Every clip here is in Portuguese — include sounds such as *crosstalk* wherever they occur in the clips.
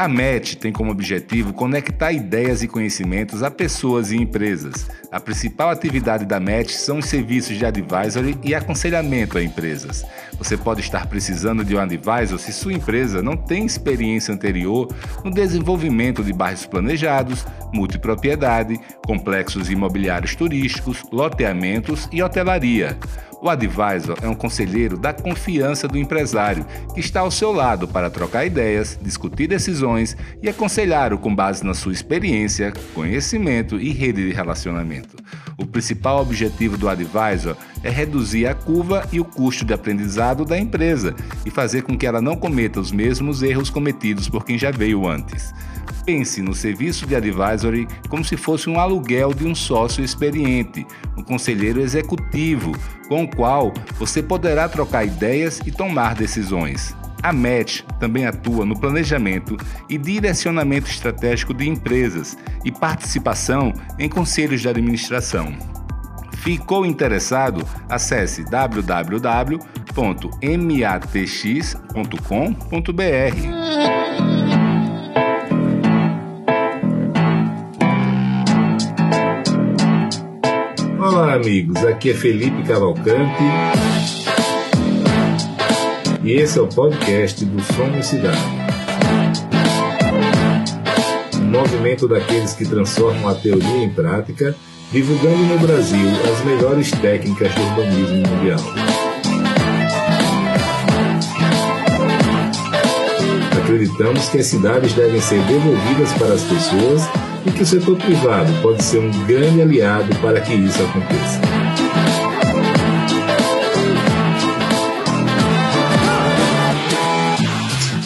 A MET tem como objetivo conectar ideias e conhecimentos a pessoas e empresas. A principal atividade da MET são os serviços de advisory e aconselhamento a empresas. Você pode estar precisando de um advisor se sua empresa não tem experiência anterior no desenvolvimento de bairros planejados, multipropriedade, complexos imobiliários turísticos, loteamentos e hotelaria. O advisor é um conselheiro da confiança do empresário, que está ao seu lado para trocar ideias, discutir decisões e aconselhar-o com base na sua experiência, conhecimento e rede de relacionamento. O principal objetivo do advisor é reduzir a curva e o custo de aprendizado da empresa e fazer com que ela não cometa os mesmos erros cometidos por quem já veio antes. Pense no serviço de advisory como se fosse um aluguel de um sócio experiente, um conselheiro executivo, com o qual você poderá trocar ideias e tomar decisões. A MET também atua no planejamento e direcionamento estratégico de empresas e participação em conselhos de administração. Ficou interessado? Acesse www.matx.com.br. Olá, amigos. Aqui é Felipe Cavalcante. E esse é o podcast do Somos Cidade. Movimento daqueles que transformam a teoria em prática, divulgando no Brasil as melhores técnicas do urbanismo mundial. Acreditamos que as cidades devem ser devolvidas para as pessoas e que o setor privado pode ser um grande aliado para que isso aconteça.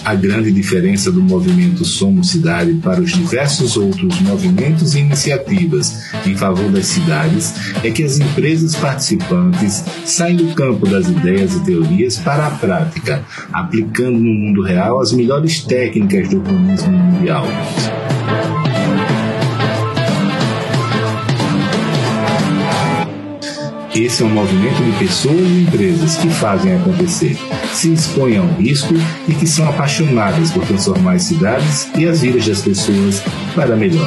A grande diferença do movimento Somos Cidade para os diversos outros movimentos e iniciativas em favor das cidades é que as empresas participantes saem do campo das ideias e teorias para a prática, aplicando no mundo real as melhores técnicas do urbanismo mundial. Esse é um movimento de pessoas e empresas que fazem acontecer, se expõem ao risco e que são apaixonadas por transformar as cidades e as vidas das pessoas para melhor.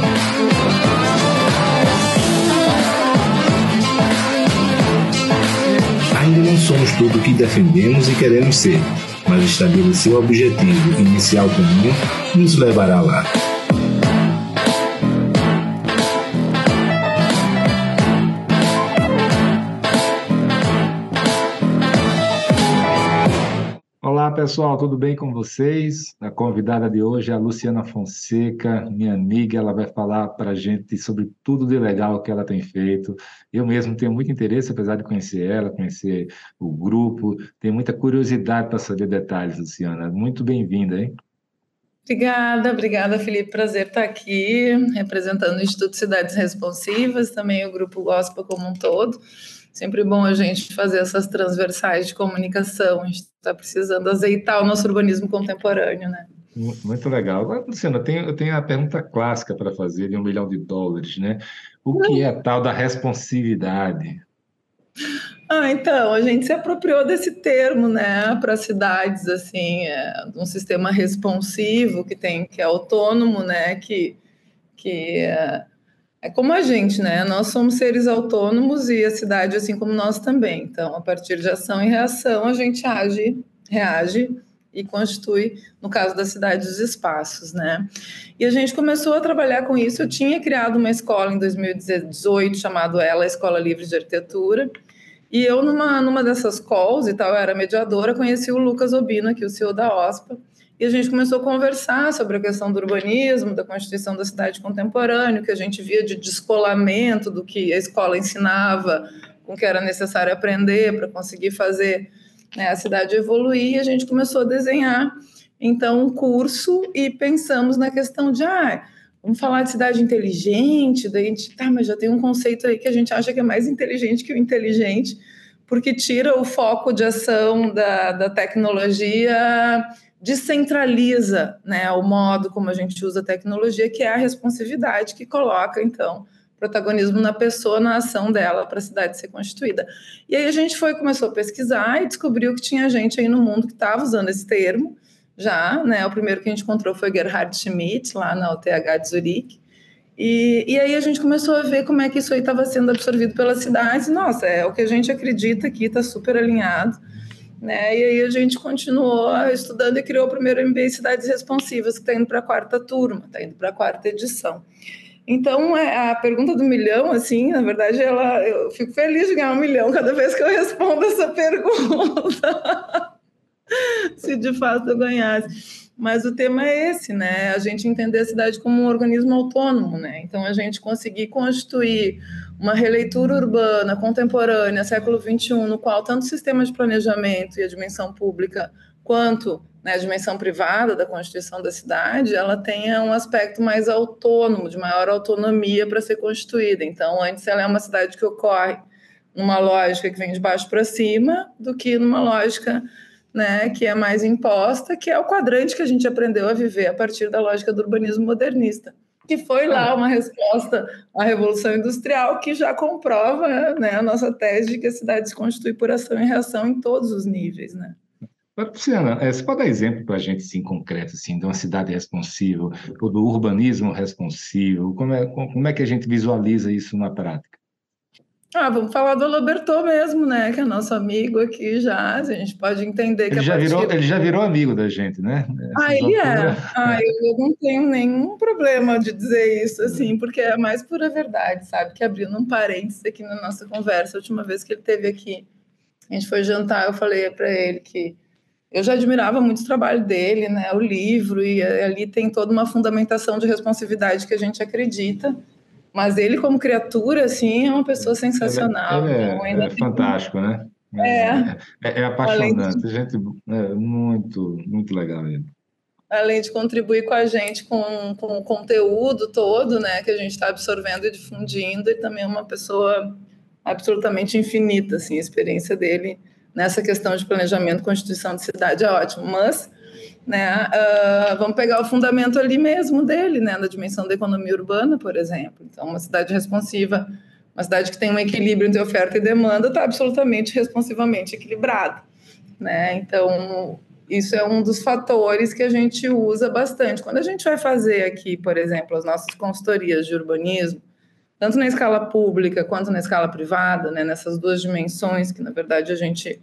Ainda não somos tudo o que defendemos e queremos ser, mas estabelecer o objetivo inicial comum nos levará lá. Pessoal, tudo bem com vocês? A convidada de hoje é a Luciana Fonseca, minha amiga. Ela vai falar para a gente sobre tudo de legal que ela tem feito. Eu mesmo tenho muito interesse, apesar de conhecer ela, conhecer o grupo, tenho muita curiosidade para saber detalhes, Luciana. Muito bem-vinda, hein? Obrigada, obrigada, Felipe. Prazer estar aqui representando o Instituto Cidades Responsivas, também o Grupo Gospel como um todo. Sempre bom a gente fazer essas transversais de comunicação. A gente está precisando azeitar o nosso urbanismo contemporâneo, né? Muito legal. Agora, Luciana, eu tenho, eu tenho a pergunta clássica para fazer de um milhão de dólares, né? O que é a tal da responsividade? Ah, então, a gente se apropriou desse termo, né, para cidades, assim, é, um sistema responsivo que tem, que é autônomo, né, que, que é, é como a gente, né? Nós somos seres autônomos e a cidade, assim como nós também. Então, a partir de ação e reação, a gente age, reage e constitui, no caso da cidade, os espaços, né? E a gente começou a trabalhar com isso. Eu tinha criado uma escola em 2018 chamado Ela Escola Livre de Arquitetura. E eu, numa, numa dessas calls e tal, eu era mediadora, conheci o Lucas Obino, aqui, o CEO da OSPA, e a gente começou a conversar sobre a questão do urbanismo, da constituição da cidade contemporânea, que a gente via de descolamento do que a escola ensinava, com o que era necessário aprender para conseguir fazer né, a cidade evoluir. E a gente começou a desenhar, então, um curso e pensamos na questão de, ah, vamos falar de cidade inteligente, daí a gente, tá, mas já tem um conceito aí que a gente acha que é mais inteligente que o inteligente, porque tira o foco de ação da, da tecnologia descentraliza né, o modo como a gente usa a tecnologia, que é a responsividade que coloca, então, protagonismo na pessoa, na ação dela para a cidade ser constituída. E aí a gente foi, começou a pesquisar e descobriu que tinha gente aí no mundo que estava usando esse termo, já, né? O primeiro que a gente encontrou foi Gerhard Schmidt, lá na UTH de Zurique. E, e aí a gente começou a ver como é que isso aí estava sendo absorvido pelas cidades. Nossa, é o que a gente acredita aqui, está super alinhado. Né? E aí a gente continuou estudando e criou o primeiro MBA Cidades Responsivas, que está indo para a quarta turma, está indo para a quarta edição. Então, é, a pergunta do milhão, assim, na verdade, ela, eu fico feliz de ganhar um milhão cada vez que eu respondo essa *laughs* pergunta. Se de fato eu ganhasse. Mas o tema é esse, né? A gente entender a cidade como um organismo autônomo, né? Então a gente conseguir constituir uma releitura urbana contemporânea, século XXI, no qual tanto o sistema de planejamento e a dimensão pública quanto né, a dimensão privada da constituição da cidade, ela tenha um aspecto mais autônomo, de maior autonomia para ser constituída. Então, antes ela é uma cidade que ocorre numa lógica que vem de baixo para cima, do que numa lógica né, que é mais imposta, que é o quadrante que a gente aprendeu a viver a partir da lógica do urbanismo modernista, que foi lá uma resposta à Revolução Industrial que já comprova né, a nossa tese de que a cidade se constitui por ação e reação em todos os níveis. Né? Luciana, você pode dar exemplo para a gente, assim, concreto, assim, de uma cidade responsiva, ou do urbanismo responsivo? Como é, como é que a gente visualiza isso na prática? Ah, vamos falar do Loberto mesmo, né? Que é nosso amigo aqui já. A gente pode entender ele que já partir... virou Ele já virou amigo da gente, né? ah, ele é. Ah, eu não tenho nenhum problema de dizer isso, assim, porque é mais pura verdade, sabe? Que abrindo um parênteses aqui na nossa conversa, a última vez que ele esteve aqui, a gente foi jantar, eu falei para ele que eu já admirava muito o trabalho dele, né? O livro, e ali tem toda uma fundamentação de responsividade que a gente acredita mas ele, como criatura, assim, é uma pessoa sensacional. Ele, é, ele é, é fantástico, né? É, é, é, é apaixonante, de... gente é muito, muito legal ele. Além de contribuir com a gente com, com o conteúdo todo, né, que a gente está absorvendo e difundindo, e também é uma pessoa absolutamente infinita, assim, a experiência dele nessa questão de planejamento, constituição de cidade é ótimo, mas né? Uh, vamos pegar o fundamento ali mesmo dele, né? Na dimensão da economia urbana, por exemplo. Então, uma cidade responsiva, uma cidade que tem um equilíbrio entre oferta e demanda, está absolutamente responsivamente equilibrada, né? Então, isso é um dos fatores que a gente usa bastante. Quando a gente vai fazer aqui, por exemplo, as nossas consultorias de urbanismo, tanto na escala pública quanto na escala privada, né? Nessas duas dimensões que, na verdade, a gente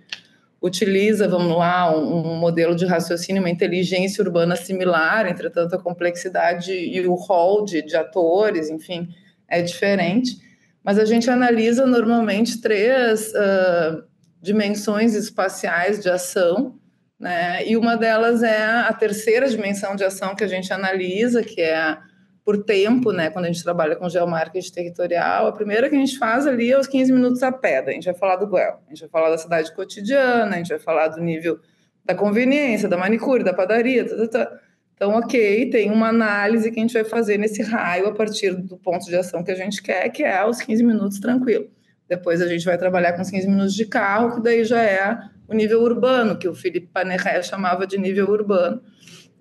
utiliza, vamos lá, um, um, modelo de raciocínio, uma inteligência urbana similar, entretanto a complexidade e o rol de, de atores, enfim, é diferente. Mas a gente analisa normalmente três uh, dimensões espaciais de ação, né? E uma delas é a terceira dimensão de ação que a gente analisa, que é a por tempo, né, quando a gente trabalha com geomarketing territorial, a primeira que a gente faz ali é os 15 minutos a pé, a gente vai falar do Guel, a gente vai falar da cidade cotidiana, a gente vai falar do nível da conveniência, da manicure, da padaria, tá, tá, tá. Então, ok, tem uma análise que a gente vai fazer nesse raio a partir do ponto de ação que a gente quer, que é os 15 minutos tranquilo. Depois a gente vai trabalhar com os 15 minutos de carro, que daí já é o nível urbano, que o Felipe Panerré chamava de nível urbano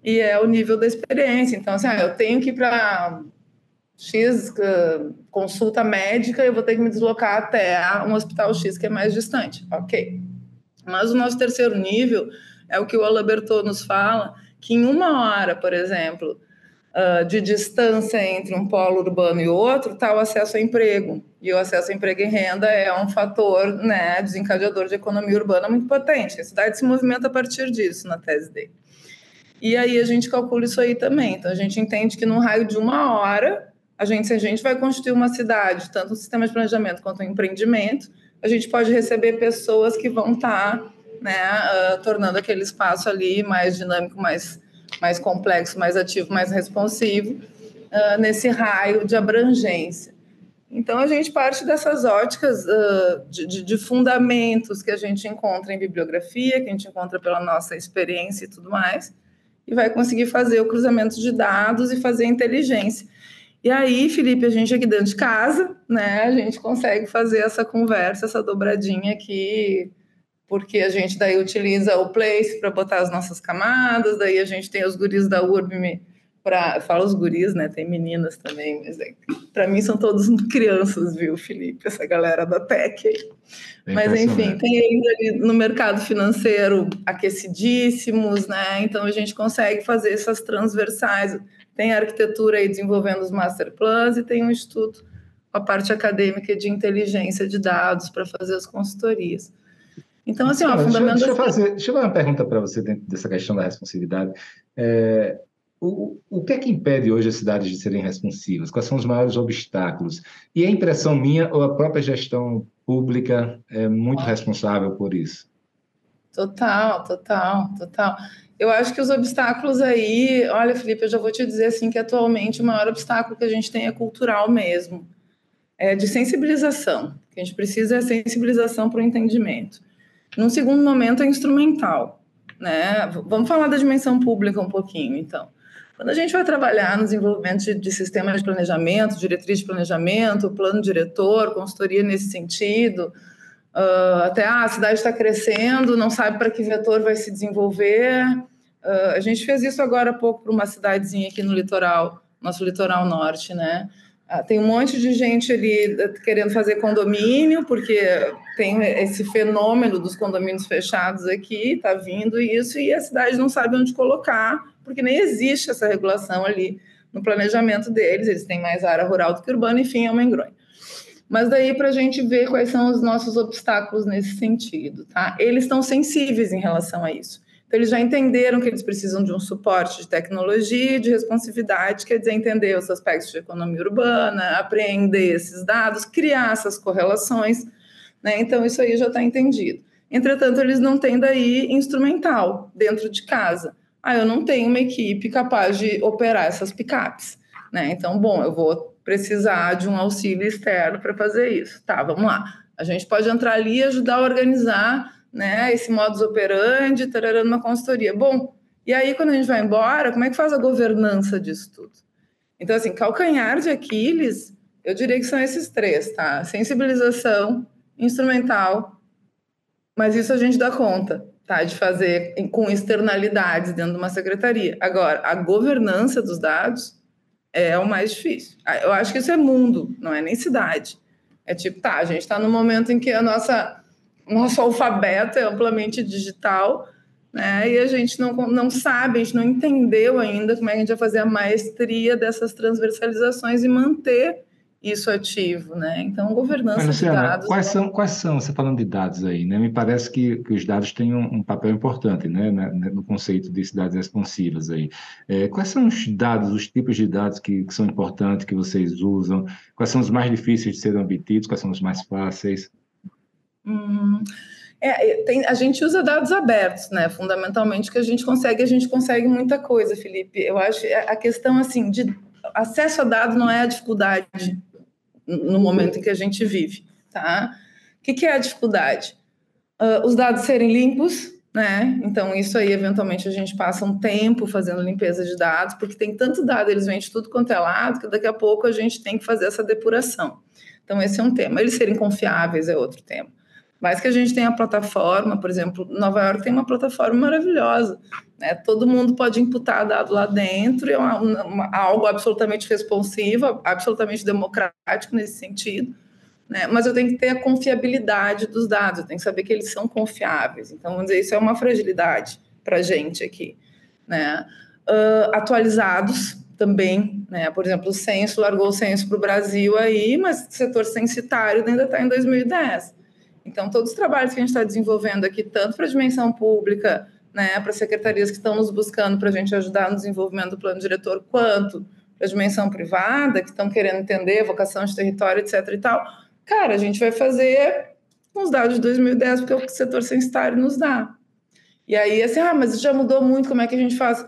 e é o nível da experiência. Então, assim, ah, eu tenho que ir para X uh, consulta médica, eu vou ter que me deslocar até um hospital X que é mais distante. Ok. Mas o nosso terceiro nível é o que o Alaberto nos fala, que em uma hora, por exemplo, uh, de distância entre um polo urbano e outro, está o acesso a emprego. E o acesso a emprego e renda é um fator né, desencadeador de economia urbana muito potente. A cidade se movimenta a partir disso, na tese dele. E aí a gente calcula isso aí também. Então a gente entende que num raio de uma hora, a gente, se a gente vai construir uma cidade, tanto um sistema de planejamento quanto um empreendimento, a gente pode receber pessoas que vão estar tá, né, uh, tornando aquele espaço ali mais dinâmico, mais, mais complexo, mais ativo, mais responsivo, uh, nesse raio de abrangência. Então, a gente parte dessas óticas uh, de, de, de, fundamentos que a gente encontra em bibliografia, que a gente encontra pela nossa experiência e tudo mais, e vai conseguir fazer o cruzamento de dados e fazer a inteligência. E aí, Felipe, a gente aqui dentro de casa, né, a gente consegue fazer essa conversa, essa dobradinha aqui, porque a gente daí utiliza o Place para botar as nossas camadas, daí a gente tem os guris da URB para falo os guris, né? Tem meninas também, mas é, para mim são todos *laughs* crianças, viu, Felipe? Essa galera da tech aí. mas enfim, tem eles ali no mercado financeiro aquecidíssimos, né? Então a gente consegue fazer essas transversais. Tem a arquitetura aí desenvolvendo os master plans e tem um instituto com a parte acadêmica de inteligência de dados para fazer as consultorias. Então, assim, ó. Deixa, deixa, eu fazer, deixa eu fazer uma pergunta para você dentro dessa questão da responsabilidade. É, o, o que é que impede hoje as cidades de serem responsivas? Quais são os maiores obstáculos? E a impressão minha ou a própria gestão pública é muito responsável por isso? Total, total, total. Eu acho que os obstáculos aí, olha, Felipe, eu já vou te dizer assim que atualmente o maior obstáculo que a gente tem é cultural mesmo, é de sensibilização. O que a gente precisa é sensibilização para o entendimento. Num segundo momento é instrumental, né? Vamos falar da dimensão pública um pouquinho, então. Quando a gente vai trabalhar no desenvolvimento de, de sistemas de planejamento, diretriz de planejamento, plano diretor, consultoria nesse sentido, uh, até ah, a cidade está crescendo, não sabe para que vetor vai se desenvolver. Uh, a gente fez isso agora há pouco para uma cidadezinha aqui no litoral, nosso litoral norte, né? Uh, tem um monte de gente ali eh, querendo fazer condomínio, porque tem esse fenômeno dos condomínios fechados aqui, está vindo isso, e a cidade não sabe onde colocar porque nem existe essa regulação ali no planejamento deles, eles têm mais área rural do que urbana, enfim, é uma engronha. Mas daí para a gente ver quais são os nossos obstáculos nesse sentido, tá? Eles estão sensíveis em relação a isso. Então, eles já entenderam que eles precisam de um suporte de tecnologia, de responsividade, quer dizer, entender os aspectos de economia urbana, apreender esses dados, criar essas correlações, né? Então, isso aí já está entendido. Entretanto, eles não têm daí instrumental dentro de casa ah, eu não tenho uma equipe capaz de operar essas picapes, né? Então, bom, eu vou precisar de um auxílio externo para fazer isso. Tá, vamos lá. A gente pode entrar ali e ajudar a organizar, né, esse modus operandi, tarará, numa consultoria. Bom, e aí quando a gente vai embora, como é que faz a governança disso tudo? Então, assim, calcanhar de Aquiles, eu diria que são esses três, tá? Sensibilização, instrumental, mas isso a gente dá conta tá, de fazer com externalidades dentro de uma secretaria. Agora, a governança dos dados é o mais difícil. Ah, eu acho que isso é mundo, não é nem cidade. É tipo, tá, a gente está no momento em que a nossa nosso alfabeto é amplamente digital, né? E a gente não, não sabe, a gente não entendeu ainda como é que a gente vai fazer a maestria dessas transversalizações e manter isso ativo, né? Então, governança Mas, Luciana, de dados. Quais são, quais são, você falando de dados aí, né? Me parece que, que os dados têm um, um papel importante, né? no conceito de cidades responsivas aí. É, quais são os dados, os tipos de dados que, que, são importantes, que vocês usam? Quais são os mais difíceis de serem obtidos? Quais são os mais fáceis? Hum, é, tem, a gente usa dados abertos, né? Fundamentalmente, que a gente consegue, a gente consegue muita coisa, Felipe. Eu acho a questão assim de acesso a dados não é a dificuldade no momento em que a gente vive, tá? O que, que é a dificuldade? Uh, os dados serem limpos, né? Então, isso aí, eventualmente, a gente passa um tempo fazendo limpeza de dados, porque tem tanto dado, eles vêm de tudo quanto é lado, que daqui a pouco a gente tem que fazer essa depuração. Então, esse é um tema. Eles serem confiáveis é outro tema. Mas que a gente tem a plataforma, por exemplo, Nova York tem uma plataforma maravilhosa. Né? Todo mundo pode imputar dado lá dentro, é uma, uma, algo absolutamente responsivo, absolutamente democrático nesse sentido. Né? Mas eu tenho que ter a confiabilidade dos dados, eu tenho que saber que eles são confiáveis. Então, vamos dizer, isso é uma fragilidade para a gente aqui. Né? Uh, atualizados também, né? Por exemplo, o censo largou o censo para o Brasil aí, mas o setor censitário ainda está em 2010. Então, todos os trabalhos que a gente está desenvolvendo aqui, tanto para a dimensão pública, né, para secretarias que estão nos buscando para a gente ajudar no desenvolvimento do plano diretor, quanto para a dimensão privada, que estão querendo entender vocação de território, etc. e tal, cara, a gente vai fazer com os dados de 2010, porque é o que o setor censitário nos dá. E aí, assim, ah, mas já mudou muito, como é que a gente faz?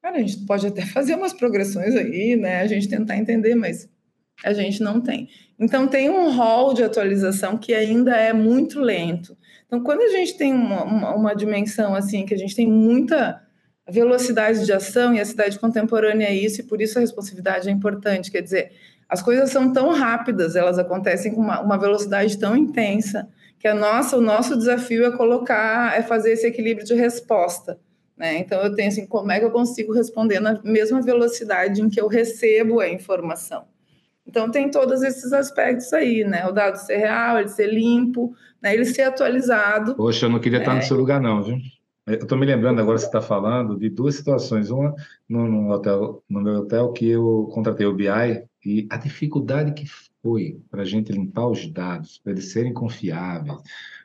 Cara, a gente pode até *laughs* fazer umas progressões aí, né, a gente tentar entender, mas a gente não tem. Então, tem um rol de atualização que ainda é muito lento. Então, quando a gente tem uma, uma, uma, dimensão assim, que a gente tem muita velocidade de ação, e a cidade contemporânea é isso, e por isso a responsividade é importante, quer dizer, as coisas são tão rápidas, elas acontecem com uma, uma velocidade tão intensa, que a nossa, o nosso desafio é colocar, é fazer esse equilíbrio de resposta, Né? Então, eu tenho assim, como é que eu consigo responder na mesma velocidade em que eu recebo a informação? Então, tem todos esses aspectos aí, né? O dado ser real, ele ser limpo, né? ele ser atualizado. Poxa, eu não queria estar no é. seu lugar, não, viu? Eu estou me lembrando agora, você está falando de duas situações. Uma no, no, hotel, no meu hotel que eu contratei o BI e a dificuldade que foi para a gente limpar os dados, para eles serem confiáveis.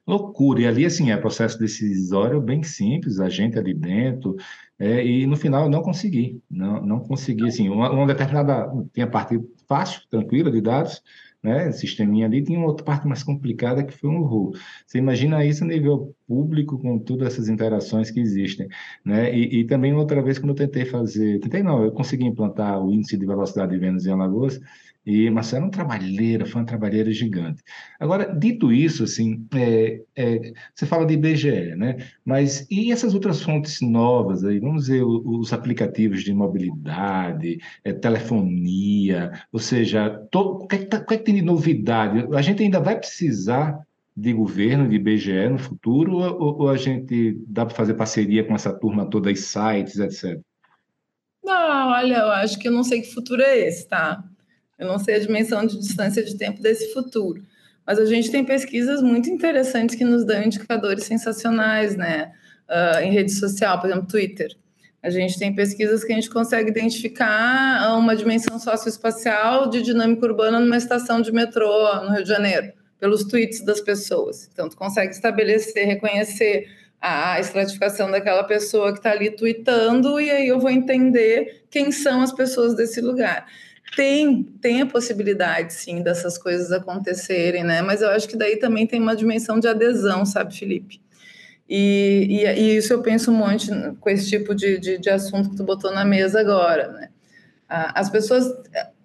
Loucura. E ali, assim, é processo decisório bem simples, a gente ali dentro, é, e no final eu não consegui. Não, não consegui, assim, uma, uma determinada. Tinha parte fácil, tranquila de dados, né, sisteminha ali, tinha uma outra parte mais complicada que foi um RU. Você imagina isso a nível público com todas essas interações que existem, né, e, e, também outra vez quando eu tentei fazer, tentei não, eu consegui implantar o índice de velocidade de vendas em Alagoas, e Marcelo é uma trabalheira, foi uma trabalheira gigante. Agora, dito isso, assim, é, é, você fala de IBGE, né? Mas e essas outras fontes novas aí? Vamos dizer, os aplicativos de mobilidade, é, telefonia, ou seja, o, que é que tá, que é que tem de novidade? A gente ainda vai precisar de governo, de IBGE no futuro, ou, ou a gente dá para fazer parceria com essa turma toda, os sites, etc? Não, olha, eu acho que eu não sei que futuro é esse, tá? Eu não sei a dimensão de distância de tempo desse futuro. Mas a gente tem pesquisas muito interessantes que nos dão indicadores sensacionais, né? Uh, em rede social, por exemplo, Twitter. A gente tem pesquisas que a gente consegue identificar uma dimensão socioespacial de dinâmica urbana numa estação de metrô no Rio de Janeiro, pelos tweets das pessoas. Então, tu consegue estabelecer, reconhecer a estratificação daquela pessoa que está ali tweetando, e aí eu vou entender quem são as pessoas desse lugar. Tem, tem a possibilidade, sim, dessas coisas acontecerem, né? Mas eu acho que daí também tem uma dimensão de adesão, sabe, Felipe? E, e, e isso eu penso um monte com esse tipo de, de, de assunto que tu botou na mesa agora, né? As pessoas,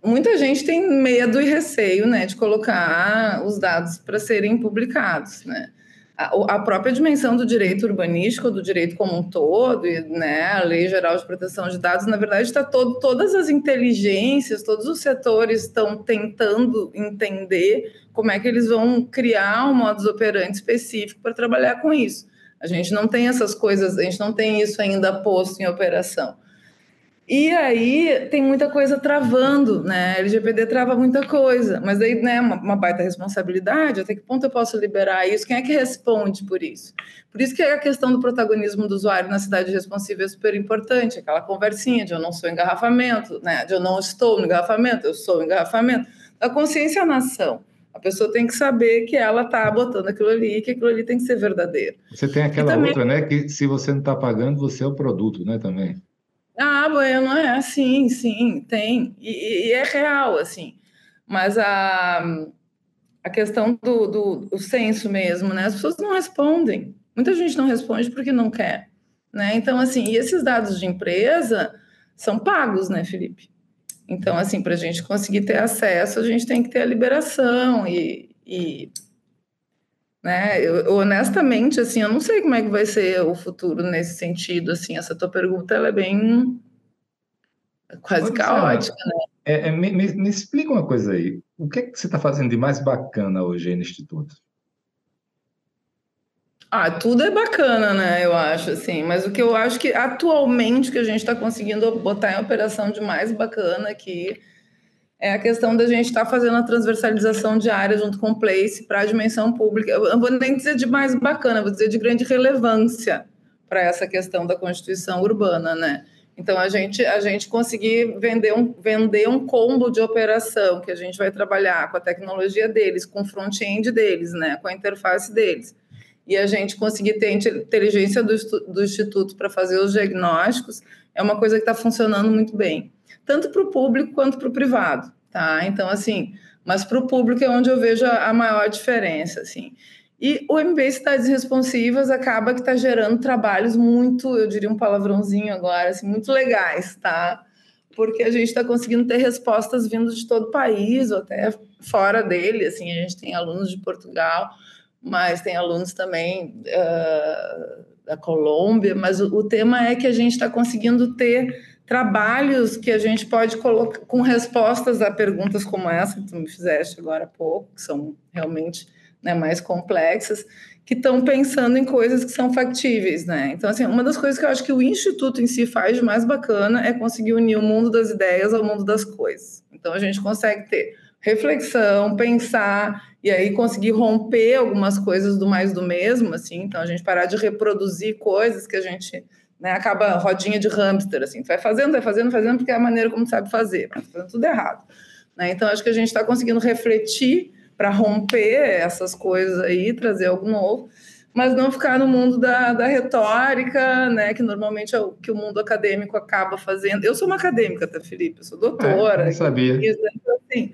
muita gente tem medo e receio, né, de colocar os dados para serem publicados, né? a, própria dimensão do direito urbanístico, do direito como um todo, e, né, a Lei Geral de Proteção de Dados, na verdade, está todo, todas as inteligências, todos os setores estão tentando entender como é que eles vão criar um modus operandi específico para trabalhar com isso. A gente não tem essas coisas, a gente não tem isso ainda posto em operação. E aí tem muita coisa travando, né? LGPD trava muita coisa, mas aí, né, uma, uma, baita responsabilidade, até que ponto eu posso liberar isso? Quem é que responde por isso? Por isso que a questão do protagonismo do usuário na cidade responsiva é super importante, aquela conversinha de eu não sou engarrafamento, né? De eu não estou no engarrafamento, eu sou engarrafamento. A consciência na ação. A pessoa tem que saber que ela está botando aquilo ali, que aquilo ali tem que ser verdadeiro. Você tem aquela também... outra, né? Que se você não está pagando, você é o produto, né? Também. Ah, bueno, é assim, sim, tem. E, e, é real, assim. Mas a, a questão do, do, do senso mesmo, né? As pessoas não respondem. Muita gente não responde porque não quer. Né? Então, assim, e esses dados de empresa são pagos, né, Felipe? Então, assim, para a gente conseguir ter acesso, a gente tem que ter a liberação e, e né? Eu, honestamente, assim, eu não sei como é que vai ser o futuro nesse sentido, assim, essa tua pergunta, ela é bem quase Pode caótica, ser, né? É, é, me, me, explica uma coisa aí, o que, é que você está fazendo de mais bacana hoje no Instituto? Ah, tudo é bacana, né? Eu acho, assim, mas o que eu acho que atualmente que a gente está conseguindo botar em operação de mais bacana aqui é a questão da gente estar tá fazendo a transversalização de áreas junto com o Place para a dimensão pública. Eu não vou nem dizer de mais bacana, vou dizer de grande relevância para essa questão da constituição urbana, né? Então a gente a gente conseguir vender um vender um combo de operação que a gente vai trabalhar com a tecnologia deles, com o front-end deles, né, com a interface deles. E a gente conseguir ter inteligência do, do instituto para fazer os diagnósticos é uma coisa que está funcionando muito bem tanto para o público quanto para o privado, tá? Então, assim, mas para o público é onde eu vejo a, maior diferença, assim. E o MBA Cidades Responsivas acaba que está gerando trabalhos muito, eu diria um palavrãozinho agora, assim, muito legais, tá? Porque a gente está conseguindo ter respostas vindas de todo o país, ou até fora dele, assim, a gente tem alunos de Portugal, mas tem alunos também uh, da Colômbia, mas o, o tema é que a gente está conseguindo ter trabalhos que a gente pode colocar com respostas a perguntas como essa que tu me fizeste agora há pouco, que são realmente né, mais complexas, que estão pensando em coisas que são factíveis, né? Então, assim, uma das coisas que eu acho que o Instituto em si faz de mais bacana é conseguir unir o mundo das ideias ao mundo das coisas. Então, a gente consegue ter reflexão, pensar, e aí conseguir romper algumas coisas do mais do mesmo, assim. Então, a gente parar de reproduzir coisas que a gente né, acaba rodinha de hamster, assim. Tu vai fazendo, vai fazendo, fazendo, porque é a maneira como sabe fazer, mas fazendo tudo errado. Né? Então, acho que a gente está conseguindo refletir para romper essas coisas aí, trazer algo novo, mas não ficar no mundo da, da retórica, né, que normalmente é o que o mundo acadêmico acaba fazendo. Eu sou uma acadêmica, tá, Felipe? Eu sou doutora. É, não sabia. Então, assim,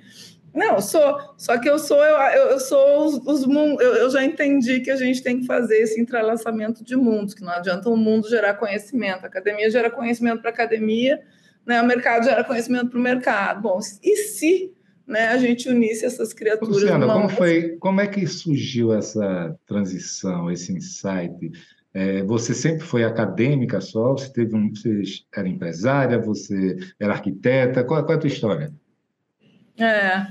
não, sou, só que eu sou, eu, eu sou os, os mundos, eu, eu, já entendi que a gente tem que fazer esse entrelaçamento de mundos, que não adianta o mundo gerar conhecimento, a academia gera conhecimento para a academia, né, o mercado gera conhecimento para o mercado. Bom, e se né, a gente unisse essas criaturas. Luciana, como, foi, como é que surgiu essa transição, esse insight? É, você sempre foi acadêmica só? Você, teve um, você era empresária? Você era arquiteta? Qual, qual é a tua história? É,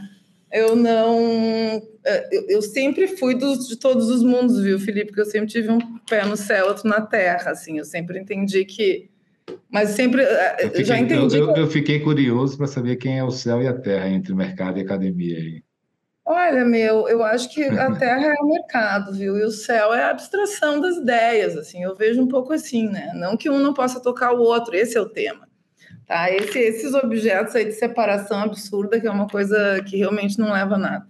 eu não. É, eu, sempre fui dos, de todos os mundos, viu, Felipe? Porque eu sempre tive um pé no céu, outro na terra. Assim, eu sempre entendi que mas sempre. Eh, eu fiquei, já entendi. Eu, eu, eu fiquei curioso para saber quem é o céu e a terra entre mercado e academia aí. Olha, meu, eu acho que a *laughs* terra é o mercado, viu? E o céu é a abstração das ideias, assim. Eu vejo um pouco assim, né? Não que um não possa tocar o outro, esse é o tema. Tá? Esse, esses objetos aí de separação absurda, que é uma coisa que realmente não leva a nada.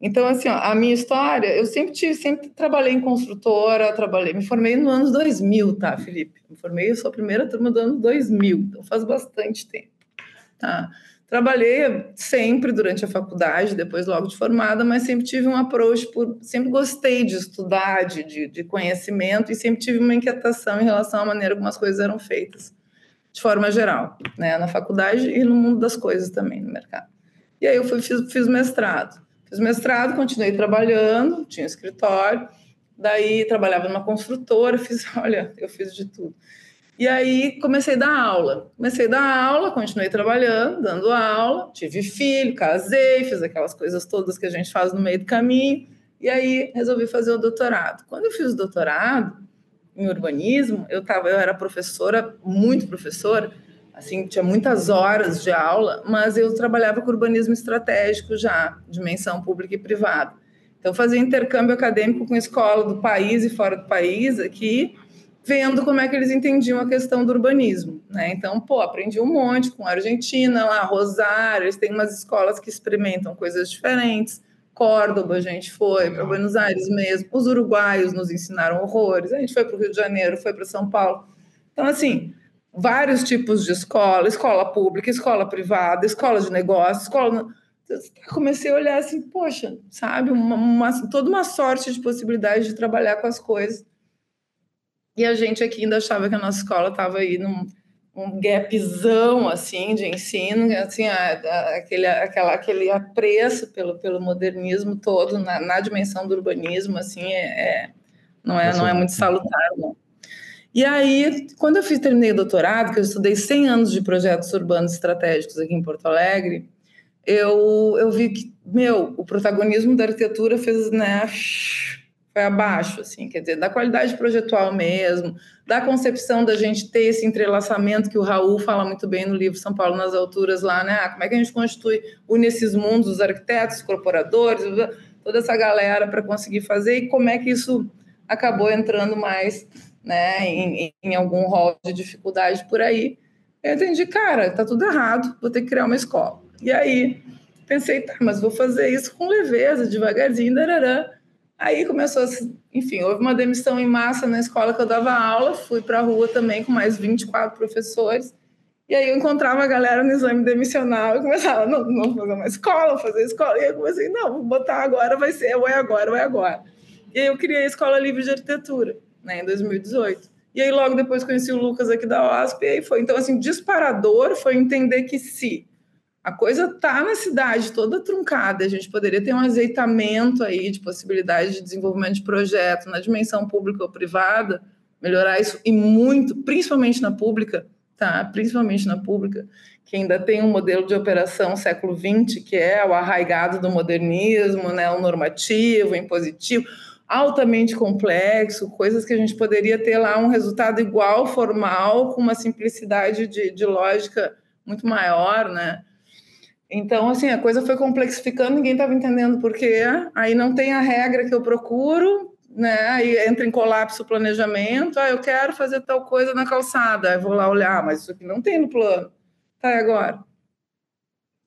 Então, assim, ó, a minha história, eu sempre tive, sempre trabalhei em construtora, trabalhei, me formei no ano 2000, tá, Felipe? Me formei, eu sou a primeira turma do ano 2000, então faz bastante tempo, tá? Trabalhei sempre durante a faculdade, depois logo de formada, mas sempre tive um approach por, sempre gostei de estudar, de, de conhecimento e sempre tive uma inquietação em relação à maneira como as coisas eram feitas, de forma geral, né, na faculdade e no mundo das coisas também, no mercado. E aí eu fui, fiz, fiz mestrado. Fiz mestrado, continuei trabalhando, tinha escritório, daí trabalhava numa construtora, *laughs* fiz, olha, eu fiz de tudo. E aí comecei a dar aula. Comecei a dar aula, continuei trabalhando, dando aula, tive filho, casei, fiz aquelas coisas todas que a gente faz no meio do caminho, e aí resolvi fazer o doutorado. Quando eu fiz o doutorado em urbanismo, eu tava, eu era professora, muito professora, assim, tinha muitas horas de aula, mas eu trabalhava com urbanismo estratégico já, dimensão pública e privada. Então, fazia intercâmbio acadêmico com escola do país e fora do país aqui, vendo como é que eles entendiam a questão do urbanismo, né? Então, pô, aprendi um monte com a Argentina, lá, Rosário, eles têm umas escolas que experimentam coisas diferentes. Córdoba, a gente foi para Buenos Aires mesmo. Os uruguaios nos ensinaram horrores. A gente foi para o Rio de Janeiro, foi para São Paulo. Então, assim, vários tipos de escola, escola pública, escola privada, escola de negócios, escola. Comecei a olhar assim, poxa, sabe, uma, uma, toda uma sorte de possibilidades de trabalhar com as coisas. E a gente aqui ainda achava que a nossa escola estava aí num um gapzão assim de ensino, assim, a, a, aquele, aquela, aquele apreço pelo, pelo modernismo todo na, na dimensão do urbanismo, assim, é, é não é, não é muito salutar, não. E aí, quando eu fiz, terminei o doutorado, que eu estudei 100 anos de projetos urbanos estratégicos aqui em Porto Alegre, eu, eu vi que, meu, o protagonismo da arquitetura fez, né, abaixo, assim, quer dizer, da qualidade projetual mesmo, da concepção da gente ter esse entrelaçamento que o Raul fala muito bem no livro São Paulo nas Alturas lá, né, ah, como é que a gente constitui, une esses mundos, os arquitetos, os corporadores, toda essa galera para conseguir fazer e como é que isso acabou entrando mais né, em, em algum rol de dificuldade por aí. Eu entendi, cara, tá tudo errado, vou ter que criar uma escola. E aí pensei, tá, mas vou fazer isso com leveza, devagarzinho, dararã. Aí começou, a, enfim, houve uma demissão em massa na escola que eu dava aula, fui para a rua também com mais 24 professores. E aí eu encontrava a galera no exame demissional e começava, não, não fazer uma escola, fazer escola. E eu comecei, não, vou botar agora, vai ser, ou é agora, ou é agora. E aí eu criei a Escola Livre de Arquitetura né, em 2018. E aí logo depois conheci o Lucas aqui da OSP e aí foi. Então, assim, disparador foi entender que se a coisa tá na cidade toda truncada, a gente poderia ter um azeitamento aí de possibilidade de desenvolvimento de projeto na dimensão pública ou privada, melhorar isso e muito, principalmente na pública, tá? Principalmente na pública, que ainda tem um modelo de operação século XX, que é o arraigado do modernismo, né, o normativo, o impositivo altamente complexo, coisas que a gente poderia ter lá um resultado igual, formal, com uma simplicidade de, de lógica muito maior, né? Então, assim, a coisa foi complexificando, ninguém estava entendendo por quê. Aí não tem a regra que eu procuro, né? Aí entra em colapso o planejamento. Ah, eu quero fazer tal coisa na calçada. Aí vou lá olhar, mas isso aqui não tem no plano. Tá, e agora?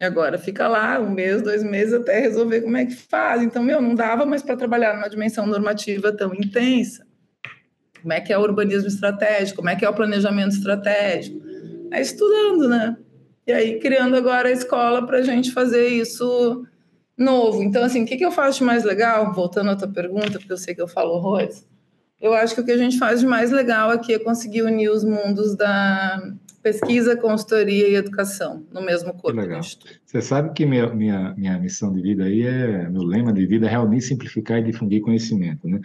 E agora fica lá um mês, dois meses até resolver como é que faz. Então, meu, não dava mais para trabalhar numa dimensão normativa tão intensa. Como é que é o urbanismo estratégico? Como é que é o planejamento estratégico? É estudando, né? E aí, criando agora a escola para a gente fazer isso novo. Então, assim, o que, que eu faço de mais legal? Voltando à tua pergunta, porque eu sei que eu falo horrores. Eu acho que o que a gente faz de mais legal aqui é conseguir unir os mundos da pesquisa, consultoria e educação no mesmo corpo legal. Você sabe que minha, minha, minha missão de vida aí é, meu lema de vida é realmente simplificar e difundir conhecimento, né?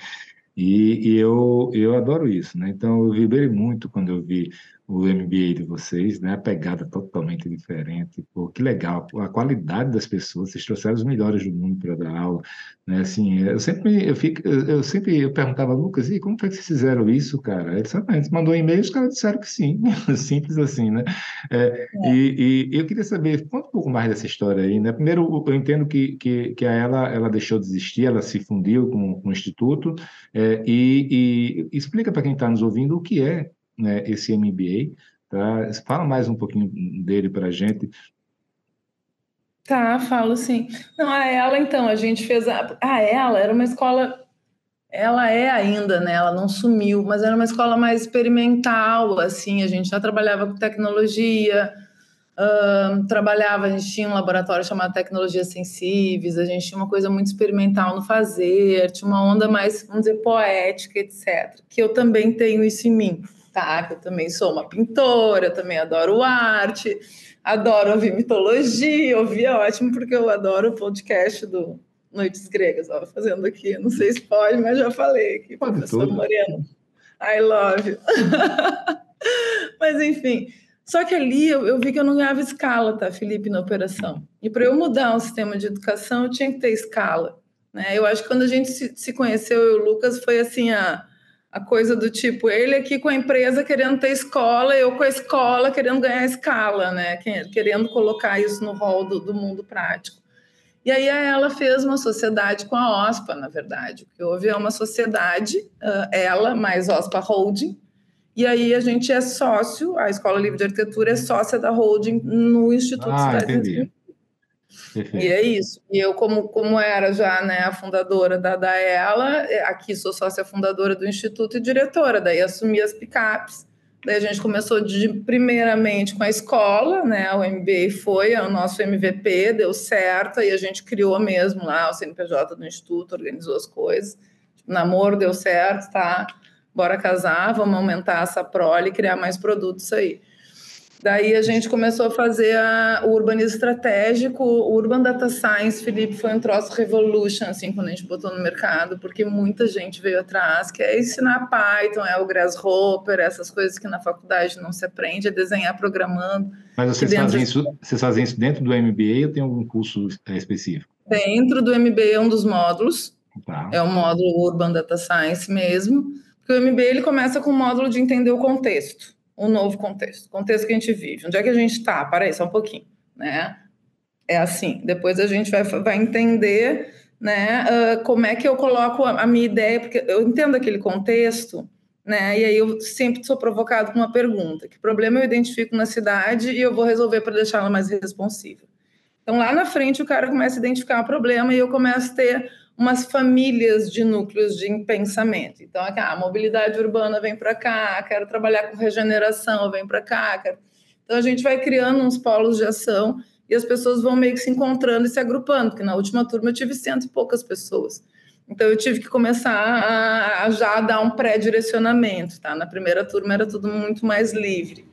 E, e eu, eu adoro isso, né? Então, eu vibrei muito quando eu vi o MBA de vocês, né? A pegada totalmente diferente. Pô, que legal, a qualidade das pessoas, vocês trouxeram os melhores do mundo para dar aula, né? Assim, eu sempre eu fico, eu sempre eu perguntava Lucas, e como foi que vocês fizeram isso, cara? Ele disse, ah, mandou um e-mail, os caras disseram que sim, *laughs* simples assim, né? É, é. E, e, eu queria saber, conta um pouco mais dessa história aí, né? Primeiro, eu entendo que que, que a ela ela deixou de existir, ela se fundiu com, com o instituto, é, e, e explica para quem está nos ouvindo o que é né, esse MBA. Tá? Fala mais um pouquinho dele para a gente. Tá, falo sim. Não, a ela, então, a gente fez. A, a ela era uma escola. Ela é ainda, né? Ela não sumiu, mas era uma escola mais experimental, assim. A gente já trabalhava com tecnologia, uh, trabalhava, a gente tinha um laboratório chamado Tecnologias Sensíveis, a gente tinha uma coisa muito experimental no fazer, tinha uma onda mais, vamos dizer, poética, etc. Que eu também tenho isso em mim tá? Que eu também sou uma pintora, eu também adoro arte, adoro ouvir mitologia, ouvir é ótimo, porque eu adoro o podcast do Noites Gregas, ó, fazendo aqui, não sei se pode, mas já falei aqui, professor tudo. Moreno. I love you. *laughs* mas enfim, só que ali eu, eu, vi que eu não ganhava escala, tá, Felipe, na operação. E para eu mudar um sistema de educação, eu tinha que ter escala. Né? Eu acho que quando a gente se, se conheceu, eu e o Lucas, foi assim, a a coisa do tipo, ele aqui com a empresa querendo ter escola, eu com a escola querendo ganhar escala, né? Querendo colocar isso no rol do, do mundo prático. E aí ela fez uma sociedade com a OSPA, na verdade. O que houve é uma sociedade, ela mais OSPA Holding, e aí a gente é sócio, a Escola Livre de Arquitetura é sócia da holding no Instituto ah, Cidade entendi. E é isso. E eu, como, como era já né, a fundadora da, da ELA, é, aqui sou sócia fundadora do Instituto e diretora, daí assumi as picapes. Daí a gente começou de, primeiramente com a escola, né? O MBA foi o nosso MVP, deu certo, e a gente criou mesmo lá o CNPJ do Instituto, organizou as coisas. namoro deu certo, tá? Bora casar, vamos aumentar essa prole e criar mais produtos aí. Daí a gente começou a fazer a, o urbanismo estratégico, o Urban Data Science, Felipe, foi um troço revolution, assim, quando a gente botou no mercado, porque muita gente veio atrás, que é ensinar Python, é o Grasshopper, essas coisas que na faculdade não se aprende, é desenhar programando. Mas vocês, dentro... fazem, isso, vocês fazem isso dentro do MBA ou tem algum curso é, específico? Dentro do MBA é um dos módulos, tá. é o módulo Urban Data Science mesmo, porque o MBA ele começa com o módulo de entender o contexto um novo contexto, contexto que a gente vive. Onde é que a gente está? Para aí, só um pouquinho, né? É assim. Depois a gente vai, vai entender, né? Uh, como é que eu coloco a, a, minha ideia, porque eu entendo aquele contexto, né? E aí eu sempre sou provocado com uma pergunta: que problema eu identifico na cidade e eu vou resolver para deixá-la mais responsiva. Então lá na frente o cara começa a identificar o problema e eu começo a ter umas famílias de núcleos de pensamento. Então, aqui, ah, a mobilidade urbana vem para cá, quero trabalhar com regeneração, vem para cá. Quero... Então, a gente vai criando uns polos de ação e as pessoas vão meio que se encontrando e se agrupando, porque na última turma eu tive cento e poucas pessoas. Então, eu tive que começar a, a já dar um pré-direcionamento, tá? Na primeira turma era tudo muito mais livre.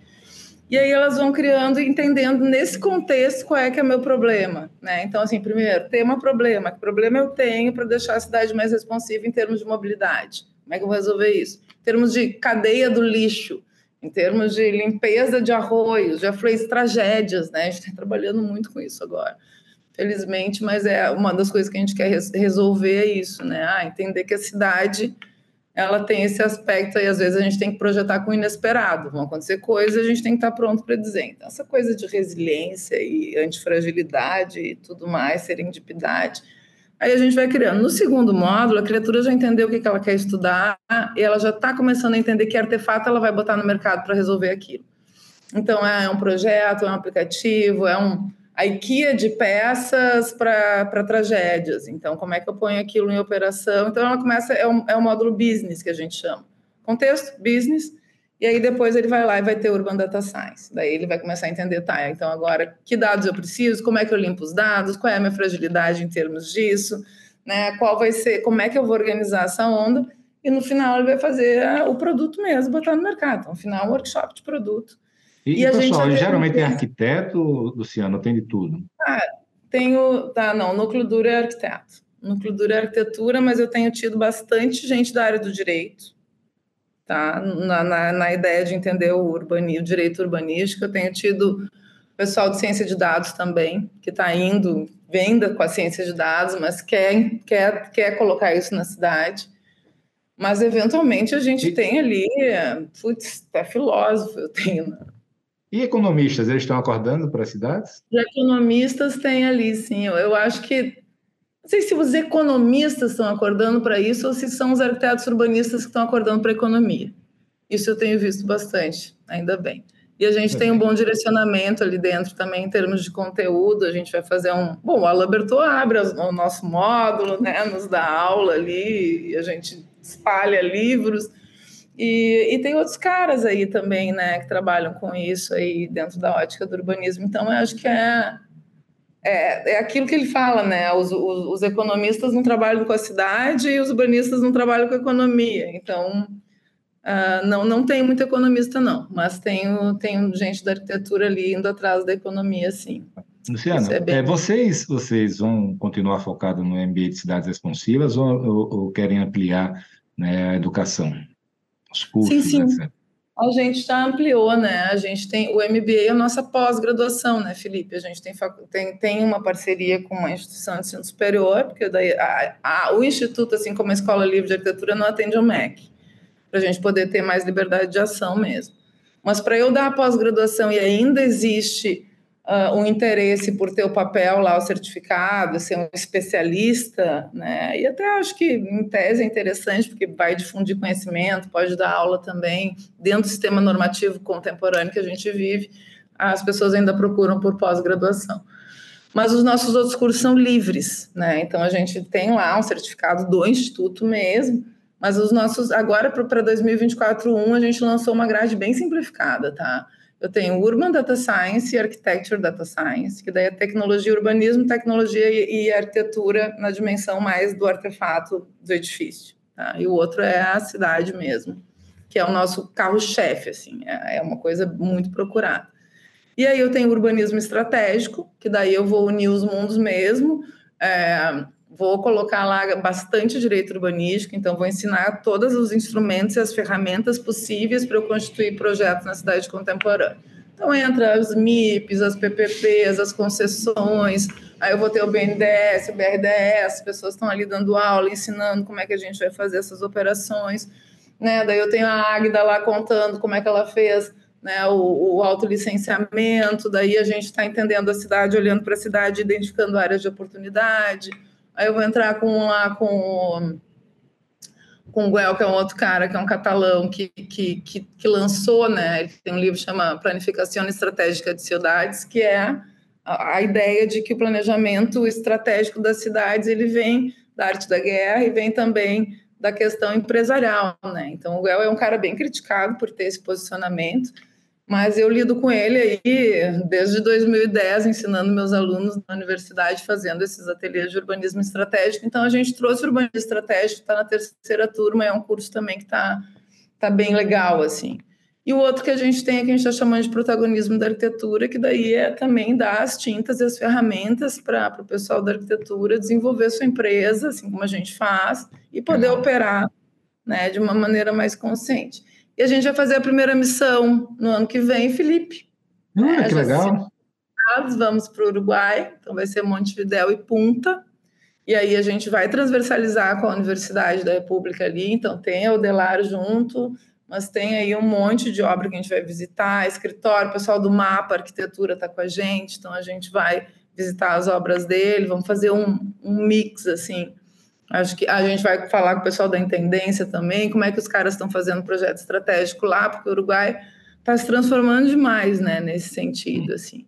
E aí elas vão criando e entendendo nesse contexto qual é que é meu problema, né? Então, assim, primeiro, tema problema. Que problema eu tenho para deixar a cidade mais responsiva em termos de mobilidade? Como é que eu vou resolver isso? Em termos de cadeia do lixo, em termos de limpeza de arroios, já falei tragédias, né? A gente está trabalhando muito com isso agora. felizmente, mas é uma das coisas que a gente quer resolver é isso, né? Ah, entender que a cidade ela tem esse aspecto e às vezes a gente tem que projetar com o inesperado, vão acontecer coisas, a gente tem que estar pronto para dizer. Então, essa coisa de resiliência e antifragilidade e tudo mais, serendipidade, aí a gente vai criando. No segundo módulo, a criatura já entendeu o que ela quer estudar e ela já está começando a entender que artefato ela vai botar no mercado para resolver aquilo. Então, é um projeto, é um aplicativo, é um a IKEA de peças para tragédias. Então, como é que eu ponho aquilo em operação? Então, ela começa, é o, é o módulo business que a gente chama. Contexto, business, e aí depois ele vai lá e vai ter Urban Data Science. Daí ele vai começar a entender, tá, então agora que dados eu preciso, como é que eu limpo os dados, qual é a minha fragilidade em termos disso, né? Qual vai ser, como é que eu vou organizar essa onda? E no final ele vai fazer o produto mesmo, botar no mercado. Então, no final, um workshop de produto e, e pessoal, geralmente tem arquiteto, Luciano, tem de tudo? Ah, tenho, tá, não, núcleo duro é arquiteto. Núcleo duro é arquitetura, mas eu tenho tido bastante gente da área do direito, tá? Na, na, na ideia de entender o, urbani, o direito urbanístico, eu tenho tido pessoal de ciência de dados também, que está indo, venda com a ciência de dados, mas quer, quer, quer colocar isso na cidade. Mas, eventualmente, a gente e... tem ali, putz, até filósofo eu tenho, né? E economistas, eles estão acordando para as cidades? Os economistas têm ali, sim. Eu acho que. Não sei se os economistas estão acordando para isso ou se são os arquitetos urbanistas que estão acordando para a economia. Isso eu tenho visto bastante, ainda bem. E a gente tem um bom direcionamento ali dentro também em termos de conteúdo. A gente vai fazer um. Bom, o Alaberto abre o nosso módulo, né? Nos dá aula ali, e a gente espalha livros. E, e, tem outros caras aí também, né, que trabalham com isso aí dentro da ótica do urbanismo. Então, eu acho que é, é, é aquilo que ele fala, né? Os, os, os, economistas não trabalham com a cidade e os urbanistas não trabalham com a economia. Então, uh, não, não tem muito economista, não, mas tem, tem gente da arquitetura ali indo atrás da economia, sim. Luciano, é bem... é, vocês, vocês vão continuar focados no MBA de cidades responsivas ou, ou, ou querem ampliar né, a educação? Os cursos, sim, sim. etc. A gente já ampliou, né? A gente tem o MBA, a nossa pós-graduação, né, Felipe? A gente tem, tem, tem uma parceria com uma instituição de ensino superior, porque daí a, a, o instituto, assim como a Escola Livre de Arquitetura, não atende ao MEC, para a gente poder ter mais liberdade de ação mesmo. Mas para eu dar a pós-graduação e ainda existe uh, um interesse por ter o papel lá, o certificado, ser um especialista, né? E até acho que em tese é interessante, porque vai difundir conhecimento, pode dar aula também, dentro do sistema normativo contemporâneo que a gente vive, as pessoas ainda procuram por pós-graduação. Mas os nossos outros cursos são livres, né? Então a gente tem lá um certificado do Instituto mesmo, mas os nossos, agora para 2024-1, a gente lançou uma grade bem simplificada, tá? Eu tenho Urban Data Science e Architecture Data Science, que daí é tecnologia, urbanismo, tecnologia e, arquitetura na dimensão mais do artefato do edifício. Tá? E o outro é a cidade mesmo, que é o nosso carro-chefe, assim, é, é uma coisa muito procurada. E aí eu tenho urbanismo estratégico, que daí eu vou unir os mundos mesmo. É, Vou colocar lá bastante direito urbanístico, então vou ensinar todos os instrumentos e as ferramentas possíveis para eu constituir projetos na cidade contemporânea. Então entra as MIPs, as PPPs, as concessões, aí eu vou ter o BNDES, o BRDES, as pessoas estão ali dando aula, ensinando como é que a gente vai fazer essas operações, né? Daí eu tenho a Águida lá contando como é que ela fez né, o, o autolicenciamento, daí a gente está entendendo a cidade, olhando para a cidade, identificando áreas de oportunidade, Aí eu vou entrar com lá com com o Guel, que é um outro cara, que é um catalão, que, que, que, que lançou, né? Ele tem um livro que chama Planificação Estratégica de Cidades, que é a, a, ideia de que o planejamento estratégico das cidades ele vem da arte da guerra e vem também da questão empresarial, né? Então o Guel é um cara bem criticado por ter esse posicionamento, mas eu lido com ele aí desde 2010, ensinando meus alunos na universidade, fazendo esses ateliês de urbanismo estratégico. Então, a gente trouxe o urbanismo estratégico, está na terceira turma, é um curso também que está tá bem legal, assim. E o outro que a gente tem, é que a gente está chamando de protagonismo da arquitetura, que daí é também dar as tintas e as ferramentas para o pessoal da arquitetura desenvolver sua empresa, assim como a gente faz, e poder operar né, de uma maneira mais consciente. E a gente vai fazer a primeira missão no ano que vem, Felipe. Ah, é, que legal. vamos para o Uruguai, então vai ser Montevidéu e Punta, e aí a gente vai transversalizar com a Universidade da República ali, então tem o Delar junto, mas tem aí um monte de obra que a gente vai visitar, escritório, o pessoal do Mapa Arquitetura está com a gente, então a gente vai visitar as obras dele, vamos fazer um, um mix, assim, Acho que a gente vai falar com o pessoal da intendência também, como é que os caras estão fazendo projeto estratégico lá, porque o Uruguai está se transformando demais, né, nesse sentido, assim.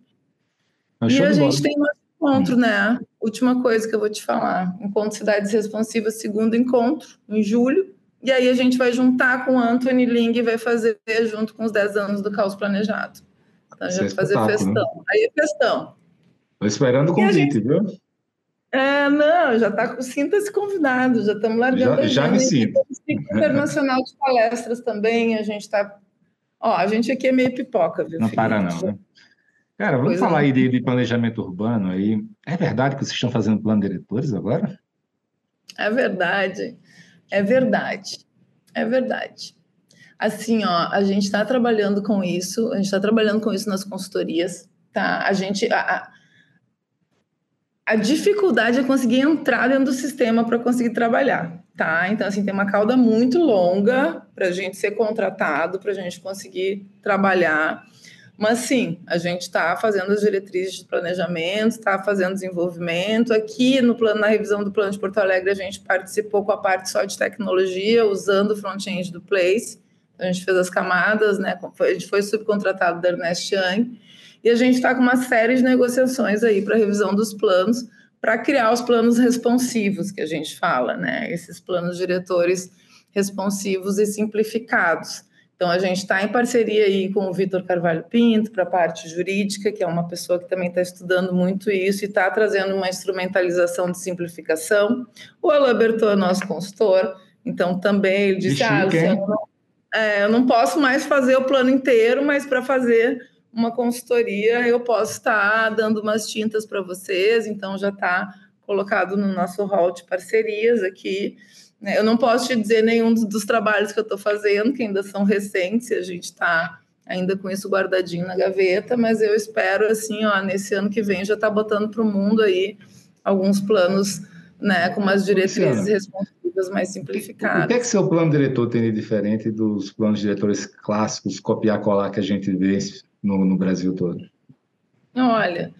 e a gente tem um encontro, né? Última coisa que eu vou te falar: Encontro Cidades Responsivas, segundo encontro, em julho. E aí a gente vai juntar com o Anthony Ling e vai fazer junto com os 10 anos do Caos Planejado. Então a gente vai fazer né? festão. Né? Aí é festão. Estou esperando o convite, gente... viu? É, não, já está sinta-se convidado, já estamos largando. Já, já me sinto. Internacional de palestras também, a gente está. Ó, a gente aqui é meio pipoca, viu? Não para, não, né? Cara, vamos pois falar aí de, de, planejamento urbano aí. É verdade que vocês estão fazendo plano de diretores agora? É verdade, é verdade, é verdade. Assim, ó, a gente está trabalhando com isso, a gente está trabalhando com isso nas consultorias, tá? A gente. A, a, a dificuldade é conseguir entrar dentro do sistema para conseguir trabalhar, tá? Então, assim, tem uma cauda muito longa para a gente ser contratado, para a gente conseguir trabalhar. Mas sim, a gente está fazendo as diretrizes de planejamento, está fazendo desenvolvimento. Aqui no plano, na revisão do plano de Porto Alegre, a gente participou com a parte só de tecnologia, usando o front-end do Place. A gente fez as camadas, né? A gente foi subcontratado da Ernest Young e a gente está com uma série de negociações aí para revisão dos planos, para criar os planos responsivos que a gente fala, né? Esses planos diretores responsivos e simplificados. Então, a gente está em parceria aí com o Vitor Carvalho Pinto para a parte jurídica, que é uma pessoa que também está estudando muito isso e está trazendo uma instrumentalização de simplificação. O Alain é nosso consultor, então também ele disse: ah, eu não, é, eu não posso mais fazer o plano inteiro, mas para fazer uma consultoria, eu posso estar dando umas tintas para vocês, então já está colocado no nosso hall de parcerias aqui. Né? Eu não posso te dizer nenhum dos trabalhos que eu estou fazendo, que ainda são recentes, a gente está ainda com isso guardadinho na gaveta, mas eu espero, assim, ó, nesse ano que vem já está botando para o mundo aí alguns planos né, com umas diretrizes responsivas mais simplificadas. O que é que seu plano diretor tem de diferente dos planos diretores clássicos, copiar-colar que a gente vê no, no Brasil todo? Olha,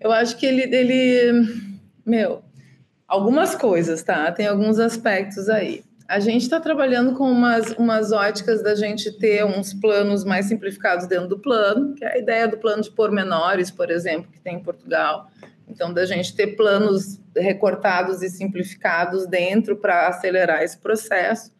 eu acho que ele, ele, meu, algumas coisas, tá? Tem alguns aspectos aí. A gente está trabalhando com umas, umas óticas da gente ter uns planos mais simplificados dentro do plano, que é a ideia do plano de pormenores, por exemplo, que tem em Portugal. Então, da gente ter planos recortados e simplificados dentro para acelerar esse processo.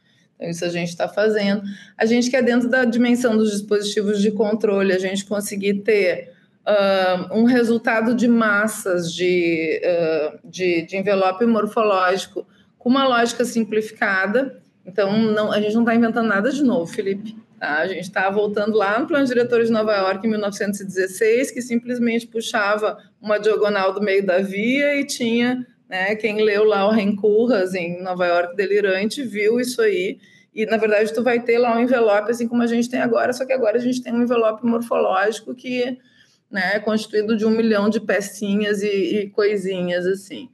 Então, isso a gente está fazendo. A gente quer, dentro da dimensão dos dispositivos de controle, a gente conseguir ter uh, um resultado de massas de, uh, de, de, envelope morfológico com uma lógica simplificada. Então, não, a gente não está inventando nada de novo, Felipe. Tá? A gente está voltando lá no plano diretor de Nova York, em 1916, que simplesmente puxava uma diagonal do meio da via e tinha né? Quem leu lá o Rencurras em Nova York Delirante viu isso aí. E, na verdade, tu vai ter lá um envelope, assim como a gente tem agora, só que agora a gente tem um envelope morfológico que né, é constituído de um milhão de pecinhas e, e coisinhas, assim.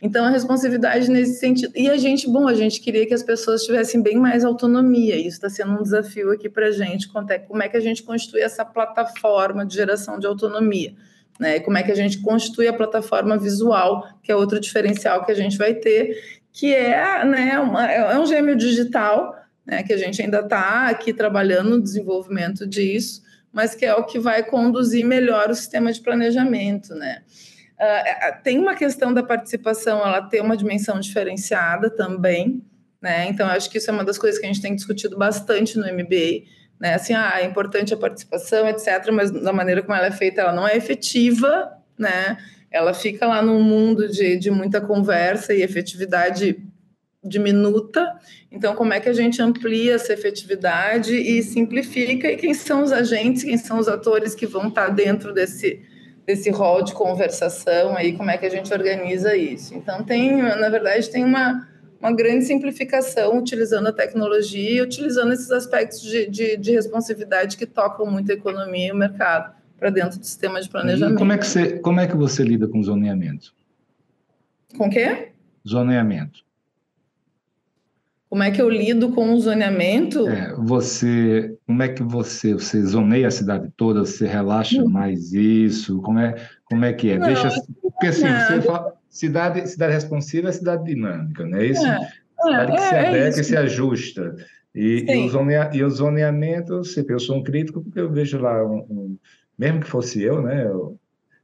Então, a responsividade nesse sentido. E a gente, bom, a gente queria que as pessoas tivessem bem mais autonomia. Isso está sendo um desafio aqui para a gente. Como é que a gente constitui essa plataforma de geração de autonomia? né? Como é que a gente constitui a plataforma visual, que é outro diferencial que a gente vai ter, que é, né, uma, é um gêmeo digital, né, que a gente ainda está aqui trabalhando no desenvolvimento disso, mas que é o que vai conduzir melhor o sistema de planejamento, né? Uh, tem uma questão da participação, ela tem uma dimensão diferenciada também, né? Então, acho que isso é uma das coisas que a gente tem discutido bastante no MBA, né? Assim, ah, é importante a participação, etc., mas da maneira como ela é feita, ela não é efetiva, né? Ela fica lá num mundo de, de muita conversa e efetividade diminuta. Então, como é que a gente amplia essa efetividade e simplifica? E quem são os agentes, quem são os atores que vão estar dentro desse, desse rol de conversação aí? Como é que a gente organiza isso? Então, tem, na verdade, tem uma uma grande simplificação utilizando a tecnologia e utilizando esses aspectos de, de, de responsividade que tocam muito a economia e o mercado para dentro do sistema de planejamento. E como é que você, como é que você lida com zoneamento? Com o quê? Zoneamento. Como é que eu lido com o zoneamento? É, você, como é que você, você zoneia a cidade toda? Você relaxa mais isso? Como é, como é que é? Não, Deixa, porque assim, você fala, cidade, cidade responsiva é cidade dinâmica, né? Isso, é, cidade que é, se é adequa e se ajusta. E, e, o zonea, e o zoneamento, eu sou um crítico porque eu vejo lá, um, um mesmo que fosse eu, né? Eu,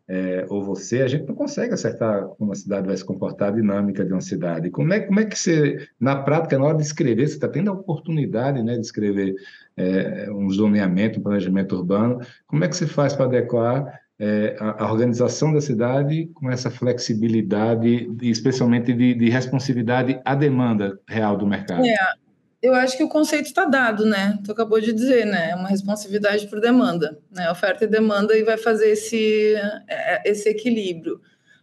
é, ou você, a gente não consegue acertar como a cidade vai se comportar, a dinâmica de uma cidade. Como é, como é que você, na prática, na hora de escrever, você está tendo a oportunidade né, de escrever é, um zoneamento, um planejamento urbano, como é que você faz para adequar é, a, a, organização da cidade com essa flexibilidade, especialmente de, de responsividade à demanda real do mercado? É. Eu acho que o conceito está dado, né? Tu acabou de dizer, né? É uma responsividade por demanda, né? Oferta e demanda e vai fazer esse, é, esse equilíbrio.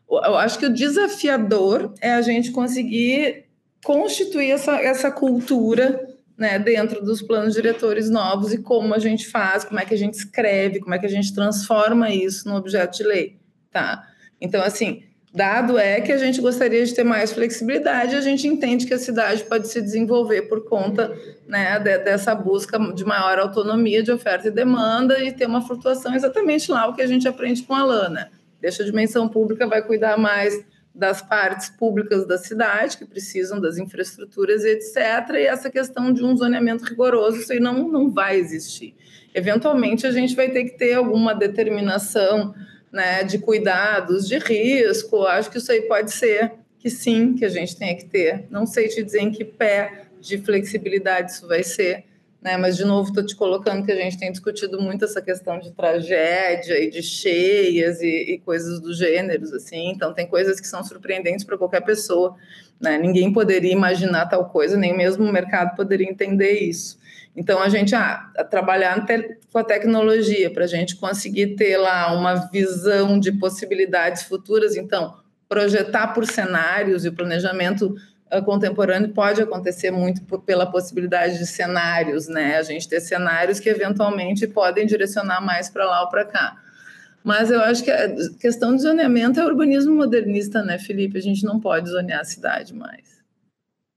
Eu acho que o desafiador é a gente conseguir constituir essa, essa cultura né, dentro dos planos diretores novos e como a gente faz, como é que a gente escreve, como é que a gente transforma isso no objeto de lei, tá? Então, assim, Dado é que a gente gostaria de ter mais flexibilidade, a gente entende que a cidade pode se desenvolver por conta né, de, dessa busca de maior autonomia de oferta e demanda e ter uma flutuação exatamente lá o que a gente aprende com a Lana. Deixa a dimensão pública, vai cuidar mais das partes públicas da cidade, que precisam das infraestruturas e etc. E essa questão de um zoneamento rigoroso, isso aí não, não vai existir. Eventualmente, a gente vai ter que ter alguma determinação né, de cuidados, de risco. Acho que isso aí pode ser que sim, que a gente tenha que ter. Não sei te dizer em que pé de flexibilidade isso vai ser, né? Mas de novo estou te colocando que a gente tem discutido muito essa questão de tragédia e de cheias e, e coisas do gêneros assim. Então tem coisas que são surpreendentes para qualquer pessoa, né? Ninguém poderia imaginar tal coisa, nem mesmo o mercado poderia entender isso. Então, a gente ah, trabalhar com a tecnologia para a gente conseguir ter lá uma visão de possibilidades futuras. Então, projetar por cenários e o planejamento uh, contemporâneo pode acontecer muito pela possibilidade de cenários, né? A gente ter cenários que eventualmente podem direcionar mais para lá ou para cá. Mas eu acho que a questão de zoneamento é urbanismo modernista, né, Felipe? A gente não pode zonear a cidade mais.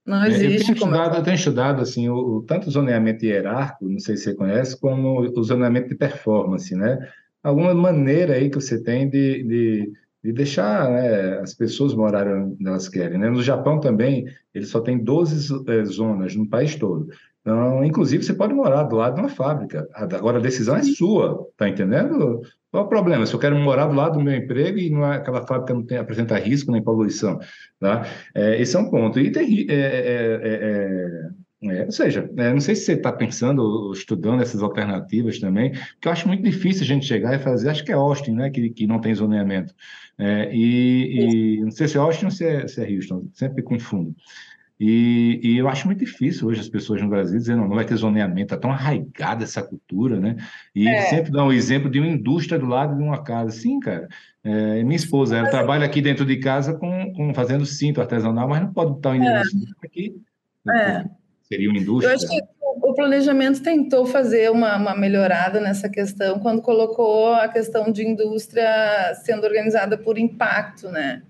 Não existe. É, eu tenho estudado, eu tenho estudado assim, o, o, tanto o zoneamento hierárquico, não sei se você conhece, como o zoneamento de performance, né? Alguma maneira aí que você tem de, de, de deixar né, as pessoas morarem onde elas querem. Né? No Japão também, ele só tem 12 é, zonas no país todo. Então, inclusive, você pode morar do lado de uma fábrica. Agora, a decisão é sua, tá entendendo? Qual é o problema? Se eu quero morar do lado do meu emprego e não é, aquela fábrica não tem, apresenta risco nem poluição, tá? É, esse é um ponto. E tem, é, é, é, é ou seja, não sei se você está pensando, estudando essas alternativas também, porque eu acho muito difícil a gente chegar e fazer, acho que é Austin, né, que, que não tem zoneamento. E, e, não sei se é Austin ou se é, se é Houston, sempre confundo. E, e, eu acho muito difícil hoje as pessoas no Brasil dizendo não, não vai ter zoneamento, está tão arraigada essa cultura, né? E é. sempre dá um exemplo de uma indústria do lado de uma casa. Sim, cara. É, minha esposa, ela trabalha aqui dentro de casa com, com fazendo cinto artesanal, mas não pode botar o endereço é. aqui. É. Seria uma indústria. Eu acho que o planejamento tentou fazer uma, uma melhorada nessa questão quando colocou a questão de indústria sendo organizada por impacto, né?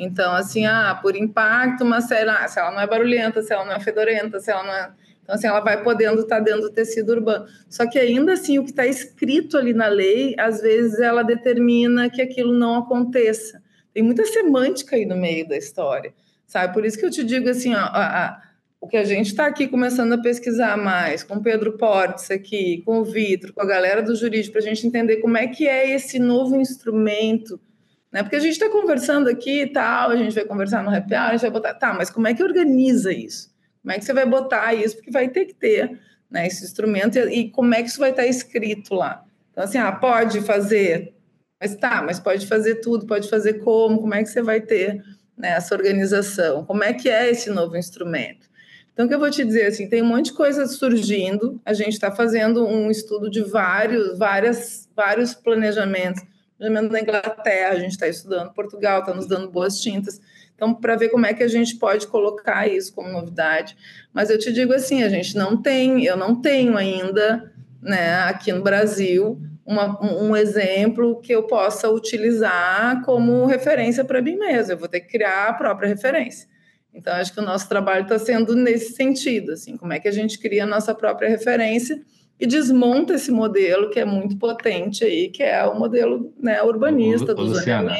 Então, assim, ah, por impacto, mas se ela, se ela não é barulhenta, se ela não é fedorenta, se ela não é. Então, assim, ela vai podendo estar dentro do tecido urbano. Só que ainda assim, o que está escrito ali na lei, às vezes ela determina que aquilo não aconteça. Tem muita semântica aí no meio da história, sabe? Por isso que eu te digo assim, ó, a, a, o que a gente está aqui começando a pesquisar mais, com o Pedro Portes aqui, com o Vitor, com a galera do jurídico, para a gente entender como é que é esse novo instrumento né? Porque a gente está conversando aqui e tal, a gente vai conversar no happy hour, a gente vai botar, tá, mas como é que organiza isso? Como é que você vai botar isso? Porque vai ter que ter né, esse instrumento e, e como é que isso vai estar escrito lá? Então, assim, ah, pode fazer, mas tá, mas pode fazer tudo, pode fazer como, como é que você vai ter né, essa organização? Como é que é esse novo instrumento? Então, o que eu vou te dizer, assim, tem um monte de coisas surgindo, a gente está fazendo um estudo de vários, várias, vários planejamentos, planejamento da Inglaterra, a gente está estudando Portugal, está nos dando boas tintas. Então, para ver como é que a gente pode colocar isso como novidade. Mas eu te digo assim, a gente não tem, eu não tenho ainda, né, aqui no Brasil, uma, um exemplo que eu possa utilizar como referência para mim mesmo. Eu vou ter que criar a própria referência. Então, acho que o nosso trabalho está sendo nesse sentido, assim, como é que a gente cria a nossa própria referência e desmonta esse modelo que é muito potente aí, que é o modelo né, urbanista do Luciana,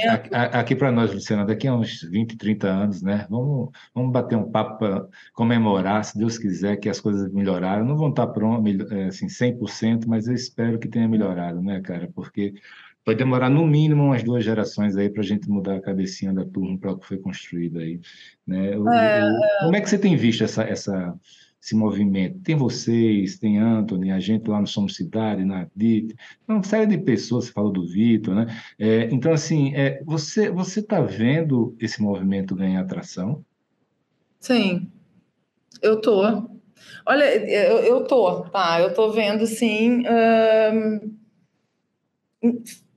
aqui, para nós, Luciana, daqui a uns 20, 30 anos, né? Vamos, vamos bater um papo para comemorar, se Deus quiser, que as coisas melhoraram. Não vão estar prontas, é, assim, 100%, mas eu espero que tenha melhorado, né, cara? Porque vai demorar no mínimo umas duas gerações aí para a gente mudar a cabecinha da turma para o que foi construído aí. Né? O, é... como é que você tem visto essa, essa esse movimento. Tem vocês, tem Anthony, a gente lá no Somos Cidade, na DIT, uma série de pessoas, você falou do Vitor, né? É, então, assim, é, você está vendo esse movimento ganhar atração? Sim, eu tô. Olha, eu, eu tô, tá? Eu tô vendo, sim,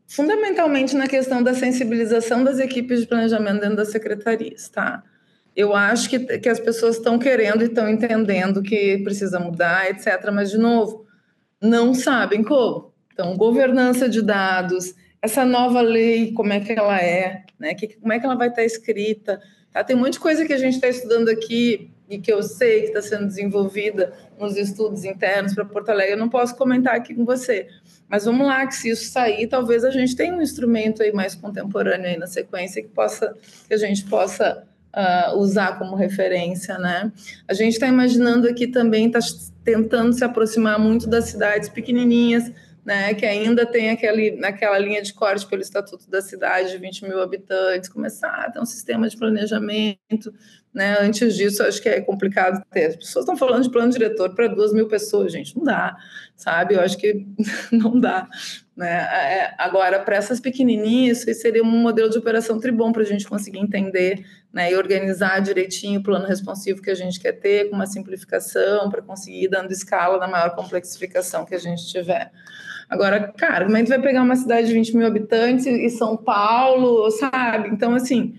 fundamentalmente na questão da sensibilização das equipes de planejamento dentro das secretarias, tá? Eu acho que, que as pessoas estão querendo e estão entendendo que precisa mudar, etc. Mas, de novo, não sabem como. Então, governança de dados, essa nova lei, como é que ela é, né? Que, como é que ela vai estar escrita. Tá? Tem um monte de coisa que a gente está estudando aqui e que eu sei que está sendo desenvolvida nos estudos internos para Porto Alegre. Eu não posso comentar aqui com você. Mas vamos lá, que se isso sair, talvez a gente tenha um instrumento aí mais contemporâneo aí na sequência que possa que a gente possa uh, usar como referência, né? A gente está imaginando aqui também, está tentando se aproximar muito das cidades pequenininhas, né, que ainda tem aquele, naquela linha de corte pelo Estatuto da Cidade de 20 mil habitantes, começar a ter um sistema de planejamento. Né? Antes disso, acho que é complicado ter. As pessoas estão falando de plano diretor para duas mil pessoas, gente, não dá, sabe? Eu acho que *laughs* não dá. Né? É, agora, para essas pequenininhas, isso seria um modelo de operação tribom para a gente conseguir entender né, e organizar direitinho o plano responsivo que a gente quer ter, com uma simplificação, para conseguir ir dando escala na maior complexificação que a gente tiver. Agora, cara, como é que vai pegar uma cidade de 20 mil habitantes e São Paulo, sabe? Então, assim,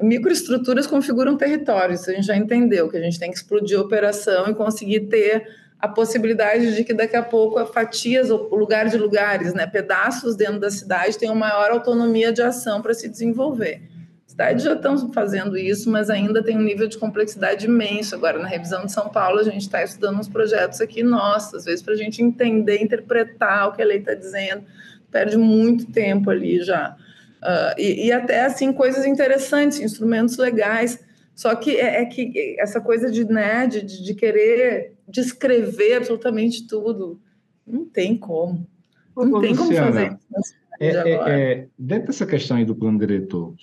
microestruturas configuram territórios, a gente já entendeu que a gente tem que explodir a operação e conseguir ter a possibilidade de que daqui a pouco fatias, o lugar de lugares, né, pedaços dentro da cidade tenham maior autonomia de ação para se desenvolver. Cidades já estão fazendo isso, mas ainda tem um nível de complexidade imenso. Agora, na revisão de São Paulo, a gente está estudando uns projetos aqui, nossa, às vezes para a gente entender, interpretar o que a lei está dizendo, perde muito tempo ali já. Uh, e, e, até assim coisas interessantes, instrumentos legais. Só que é, é que essa coisa de, né, de, de querer descrever absolutamente tudo, não tem como. Não Ô, tem Luciana, como fazer isso. É, é, é, dentro dessa questão aí do plano diretor,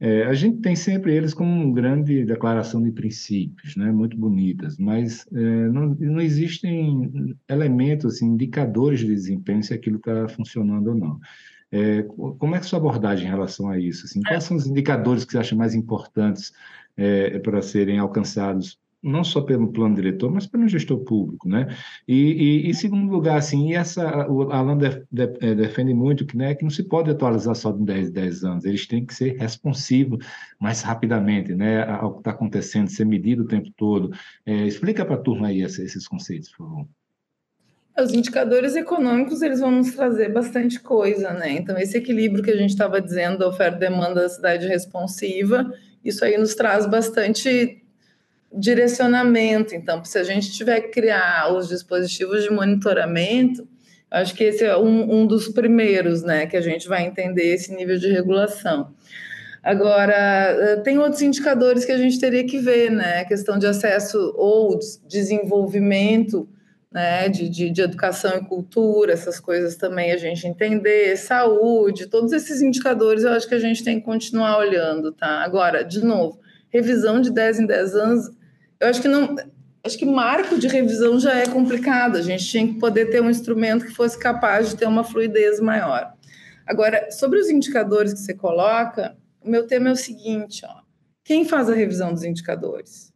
é, a gente tem sempre eles como uma grande declaração de princípios, né, muito bonitas, mas é, não, não existem elementos, assim, indicadores de desempenho se aquilo está funcionando ou não. É, como é que é a sua abordagem em relação a isso? Assim, quais são os indicadores que você acha mais importantes é, para serem alcançados não só pelo plano diretor, mas pelo gestor público, né? E, e, e segundo lugar, assim, e essa, o Alan de, de, é, defende muito que, né, que não se pode atualizar só de 10, 10 anos, eles têm que ser responsivos mais rapidamente, né, ao que está acontecendo, ser medido o tempo todo. É, explica para a turma aí esses, esses conceitos, por favor. Os indicadores econômicos eles vão nos trazer bastante coisa, né? Então esse equilíbrio que a gente estava dizendo, oferta-demanda da cidade responsiva, isso aí nos traz bastante direcionamento. Então, se a gente tiver que criar os dispositivos de monitoramento, acho que esse é um, um dos primeiros, né, que a gente vai entender esse nível de regulação. Agora, eh, tem outros indicadores que a gente teria que ver, né? A questão de acesso ou desenvolvimento né? de, de, de, educação e cultura, essas coisas também a gente entender, saúde, todos esses indicadores eu acho que a gente tem que continuar olhando, tá? Agora, de novo, revisão de 10 em 10 anos eu acho que não. Acho que marco de revisão já é complicado. A gente tinha que poder ter um instrumento que fosse capaz de ter uma fluidez maior. Agora, sobre os indicadores que você coloca, o meu tema é o seguinte: ó, quem faz a revisão dos indicadores?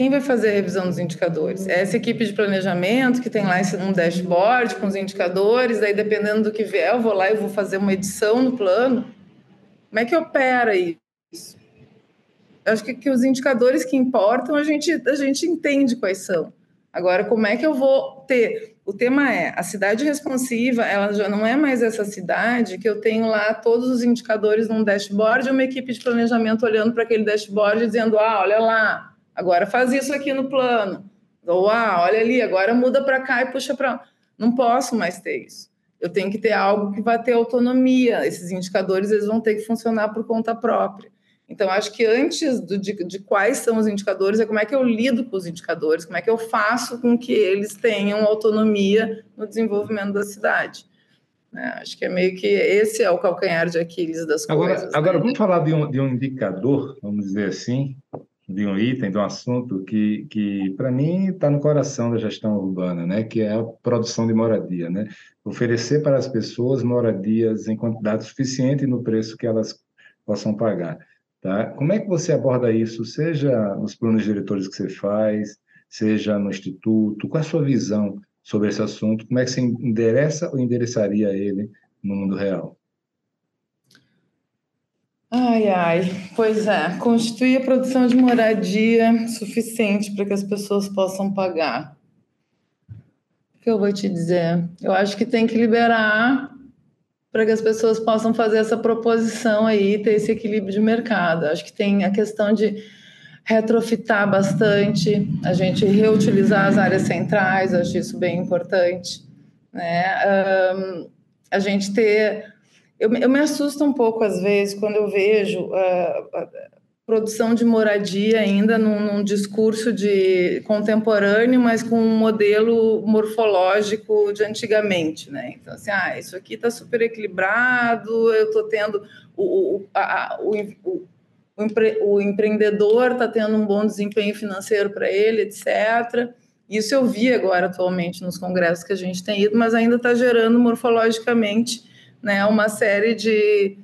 Quem vai fazer a revisão dos indicadores? É essa equipe de planejamento que tem lá um dashboard com os indicadores, daí dependendo do que vier, eu vou lá e vou fazer uma edição no plano. Como é que opera isso? acho que, que os indicadores que importam a gente, a gente entende quais são. Agora, como é que eu vou ter o tema é a cidade responsiva, ela já não é mais essa cidade que eu tenho lá todos os indicadores num dashboard e uma equipe de planejamento olhando para aquele dashboard dizendo: ah, olha lá, agora faz isso aqui no plano. Ou ah, olha ali, agora muda para cá e puxa para. Não posso mais ter isso. Eu tenho que ter algo que vai ter autonomia. Esses indicadores eles vão ter que funcionar por conta própria. Então, acho que antes do, de, de, quais são os indicadores, é como é que eu lido com os indicadores, como é que eu faço com que eles tenham autonomia no desenvolvimento da cidade. É, acho que é meio que esse é o calcanhar de Aquiles das agora, coisas. Agora, né? vamos falar de um, de um indicador, vamos dizer assim, de um item, de um assunto que, que para mim, está no coração da gestão urbana, né? que é a produção de moradia. Né? Oferecer para as pessoas moradias em quantidade suficiente e no preço que elas possam pagar. Tá? Como é que você aborda isso, seja nos planos diretores que você faz, seja no instituto? Qual é a sua visão sobre esse assunto? Como é que você endereça ou endereçaria ele no mundo real? Ai, ai, pois é, constituir a produção de moradia suficiente para que as pessoas possam pagar. O que eu vou te dizer? Eu acho que tem que liberar para que as pessoas possam fazer essa proposição aí, ter esse equilíbrio de mercado. Acho que tem a questão de retrofitar bastante, a gente reutilizar as áreas centrais, acho isso bem importante. Né? Um, a gente ter. Eu, eu, me assusto um pouco, às vezes, quando eu vejo uh, produção de moradia ainda num, num, discurso de contemporâneo, mas com um modelo morfológico de antigamente, né? Então, assim, ah, isso aqui está super equilibrado, eu estou tendo o, o, a, o, o, o empreendedor está tendo um bom desempenho financeiro para ele, etc. Isso eu vi agora atualmente nos congressos que a gente tem ido, mas ainda está gerando morfologicamente né, uma série de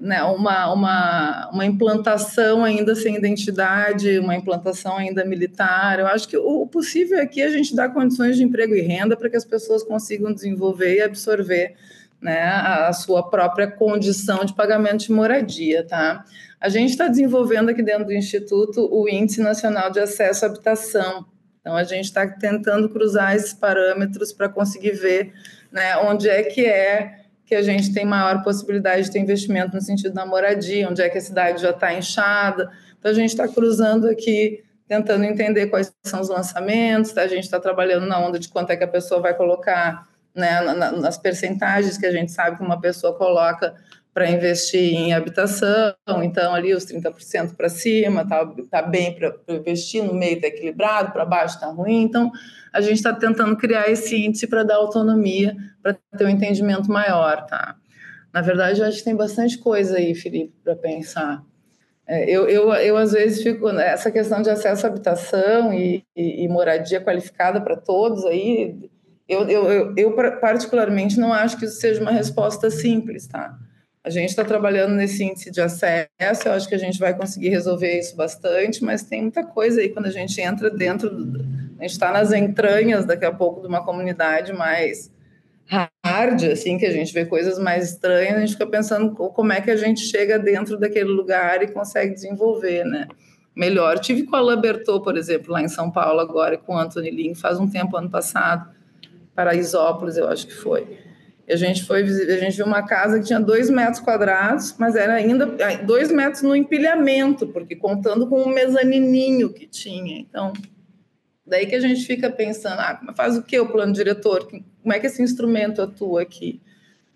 né, uma, uma, uma implantação ainda sem identidade, uma implantação ainda militar. Eu acho que o possível aqui é a gente dar condições de emprego e renda para que as pessoas consigam desenvolver e absorver né, a sua própria condição de pagamento de moradia. Tá? A gente está desenvolvendo aqui dentro do Instituto o Índice Nacional de Acesso à Habitação. Então, a gente está tentando cruzar esses parâmetros para conseguir ver né, onde é que é que a gente tem maior possibilidade de ter investimento no sentido da moradia, onde é que a cidade já está inchada. Então, a gente está cruzando aqui, tentando entender quais são os lançamentos, tá? a gente está trabalhando na onda de quanto é que a pessoa vai colocar, né, nas percentagens que a gente sabe que uma pessoa coloca para investir em habitação, então ali os 30% para cima, tá, tá bem para investir, no meio está equilibrado, para baixo está ruim, então a gente está tentando criar esse índice para dar autonomia, para ter um entendimento maior, tá? Na verdade, eu acho que tem bastante coisa aí, Felipe, para pensar. É, eu, eu, eu, às vezes, fico. Essa questão de acesso à habitação e, e, e moradia qualificada para todos aí, eu, eu, eu, particularmente, não acho que isso seja uma resposta simples, tá? A gente está trabalhando nesse índice de acesso, eu acho que a gente vai conseguir resolver isso bastante, mas tem muita coisa aí quando a gente entra dentro, do, a gente está nas entranhas daqui a pouco de uma comunidade mais hard, assim, que a gente vê coisas mais estranhas, a gente fica pensando como é que a gente chega dentro daquele lugar e consegue desenvolver, né? Melhor. Tive com a Labertou, por exemplo, lá em São Paulo agora, com o Anthony Lin, faz um tempo, ano passado, Paraisópolis, eu acho que foi a gente foi a gente viu uma casa que tinha dois metros quadrados, mas era ainda dois metros no empilhamento, porque contando com o mezanininho que tinha. Então, daí que a gente fica pensando, ah, faz o que o plano diretor? Como é que esse instrumento atua aqui?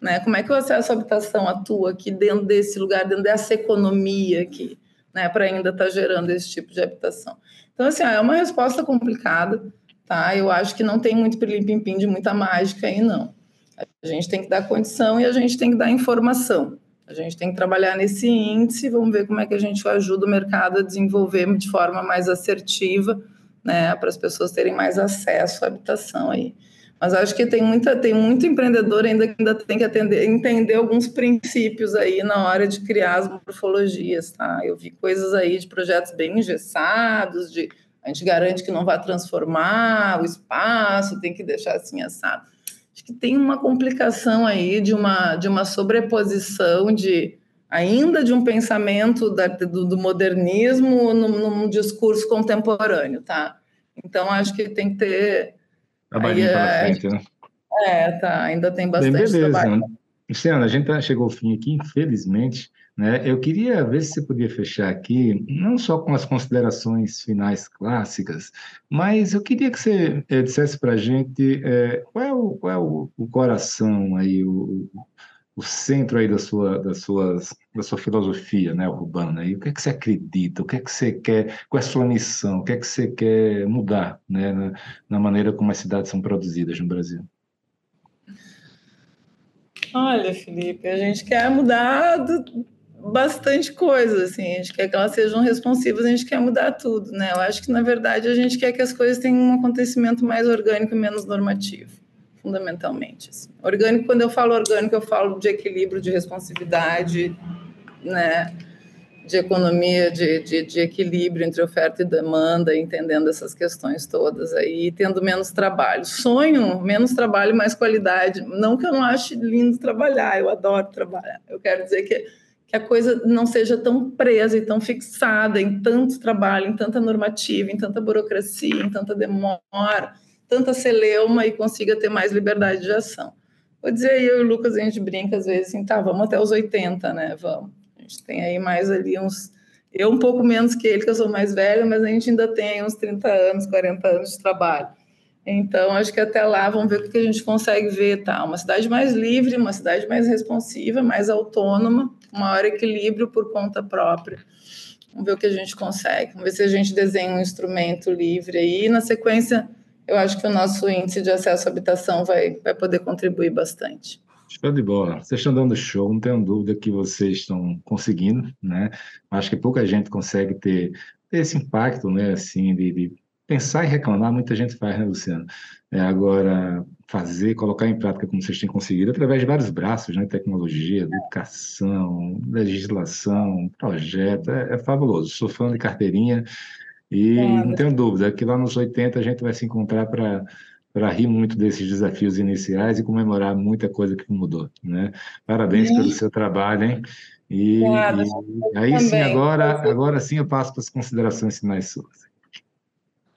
Né? Como é que o acesso à habitação atua aqui dentro desse lugar, dentro dessa economia aqui, né? Para ainda estar tá gerando esse tipo de habitação. Então, assim, é uma resposta complicada, tá? Eu acho que não tem muito pilim-pim-pim de muita mágica aí, não. A gente tem que dar condição e a gente tem que dar informação. A gente tem que trabalhar nesse índice, vamos ver como é que a gente ajuda o mercado a desenvolver de forma mais assertiva, né, para as pessoas terem mais acesso à habitação aí. Mas acho que tem muita, tem muito empreendedor ainda que ainda tem que atender, entender alguns princípios aí na hora de criar as morfologias, tá? Eu vi coisas aí de projetos bem engessados, de a gente garante que não vai transformar o espaço, tem que deixar assim assado acho que tem uma complicação aí de uma, de uma sobreposição de ainda de um pensamento da, do, do, modernismo num, num, discurso contemporâneo, tá? Então acho que tem que ter Trabalhinho pela é, frente, né? É, tá, ainda tem bastante Bem, beleza. trabalho. Luciana, a gente tá, chegou ao fim aqui, infelizmente, né? Eu queria ver se você podia fechar aqui, não só com as considerações finais clássicas, mas eu queria que você é, dissesse para a gente é, qual é, o, qual é o, o coração aí, o, o centro aí da sua, das suas, da sua filosofia né, urbana. E o que é que você acredita? O que é que você quer? Qual é a sua missão? O que é que você quer mudar né, na, na maneira como as cidades são produzidas no Brasil? Olha, Felipe, a gente quer mudar bastante coisa, assim, a gente quer que elas sejam responsivas, a gente quer mudar tudo, né? Eu acho que, na verdade, a gente quer que as coisas tenham um acontecimento mais orgânico e menos normativo fundamentalmente. Assim. Orgânico, quando eu falo orgânico, eu falo de equilíbrio, de responsividade, né? de economia, de, de, de, equilíbrio entre oferta e demanda, entendendo essas questões todas aí, tendo menos trabalho. Sonho, menos trabalho, mais qualidade. Não que eu não ache lindo trabalhar, eu adoro trabalhar. Eu quero dizer que, que a coisa não seja tão presa e tão fixada em tanto trabalho, em tanta normativa, em tanta burocracia, em tanta demora, tanta celeuma e consiga ter mais liberdade de ação. Vou dizer, eu e o Lucas, a gente brinca às vezes assim, tá, vamos até os 80, né, vamos. A gente tem aí mais ali uns... Eu um pouco menos que ele, que eu sou mais velha, mas a gente ainda tem uns 30 anos, 40 anos de trabalho. Então, acho que até lá vamos ver o que a gente consegue ver, tá? Uma cidade mais livre, uma cidade mais responsiva, mais autônoma, com maior equilíbrio por conta própria. Vamos ver o que a gente consegue. Vamos ver se a gente desenha um instrumento livre aí. Na sequência, eu acho que o nosso índice de acesso à habitação vai, vai poder contribuir bastante. Show de bola. Vocês estão dando show, não tenho dúvida que vocês estão conseguindo, né? Acho que pouca gente consegue ter, ter esse impacto, né? Assim, de, de, pensar e reclamar, muita gente faz, né, Luciano? É, agora, fazer, colocar em prática como vocês têm conseguido, através de vários braços, né? Tecnologia, educação, legislação, projeto, é, é fabuloso. Sou fã de carteirinha e é, não tenho dúvida que lá nos 80 a gente vai se encontrar para para rir muito desses desafios iniciais e comemorar muita coisa que mudou, né? Parabéns pelo seu trabalho, hein? E, e aí também. sim, agora, agora sim eu passo para as considerações finais suas.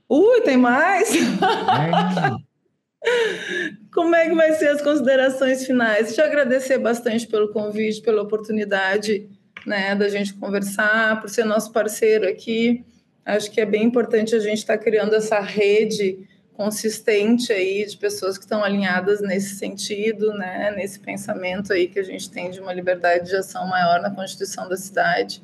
Ui, tem mais? É. *laughs* Como é que vai ser as considerações finais? Deixa eu agradecer bastante pelo convite, pela oportunidade né, da gente conversar, por ser nosso parceiro aqui. Acho que é bem importante a gente estar tá criando essa rede consistente aí de pessoas que estão alinhadas nesse sentido, né, nesse pensamento aí que a gente tem de uma liberdade de ação maior na Constituição da cidade.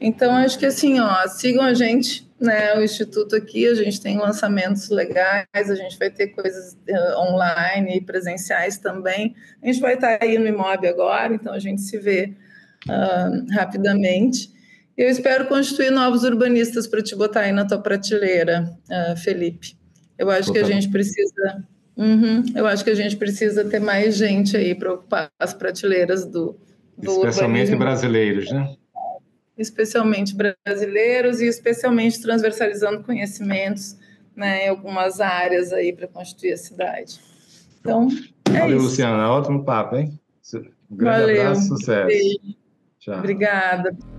Então acho que assim, ó, sigam a gente, né, o instituto aqui, a gente tem lançamentos legais, a gente vai ter coisas uh, online e presenciais também. A gente vai estar tá aí no Imob agora, então a gente se vê uh, rapidamente. Eu espero constituir novos urbanistas para te botar aí na tua prateleira, uh, Felipe. Eu acho que a gente precisa. Uhum, eu acho que a gente precisa ter mais gente aí para ocupar as prateleiras do, do Especialmente urbanismo. brasileiros, né? Especialmente brasileiros e especialmente transversalizando conhecimentos né, em algumas áreas aí para constituir a cidade. Então, é Valeu, isso. Luciana. Ótimo papo, hein? Um grande Valeu. abraço, sucesso. Beijo. Tchau. Obrigada.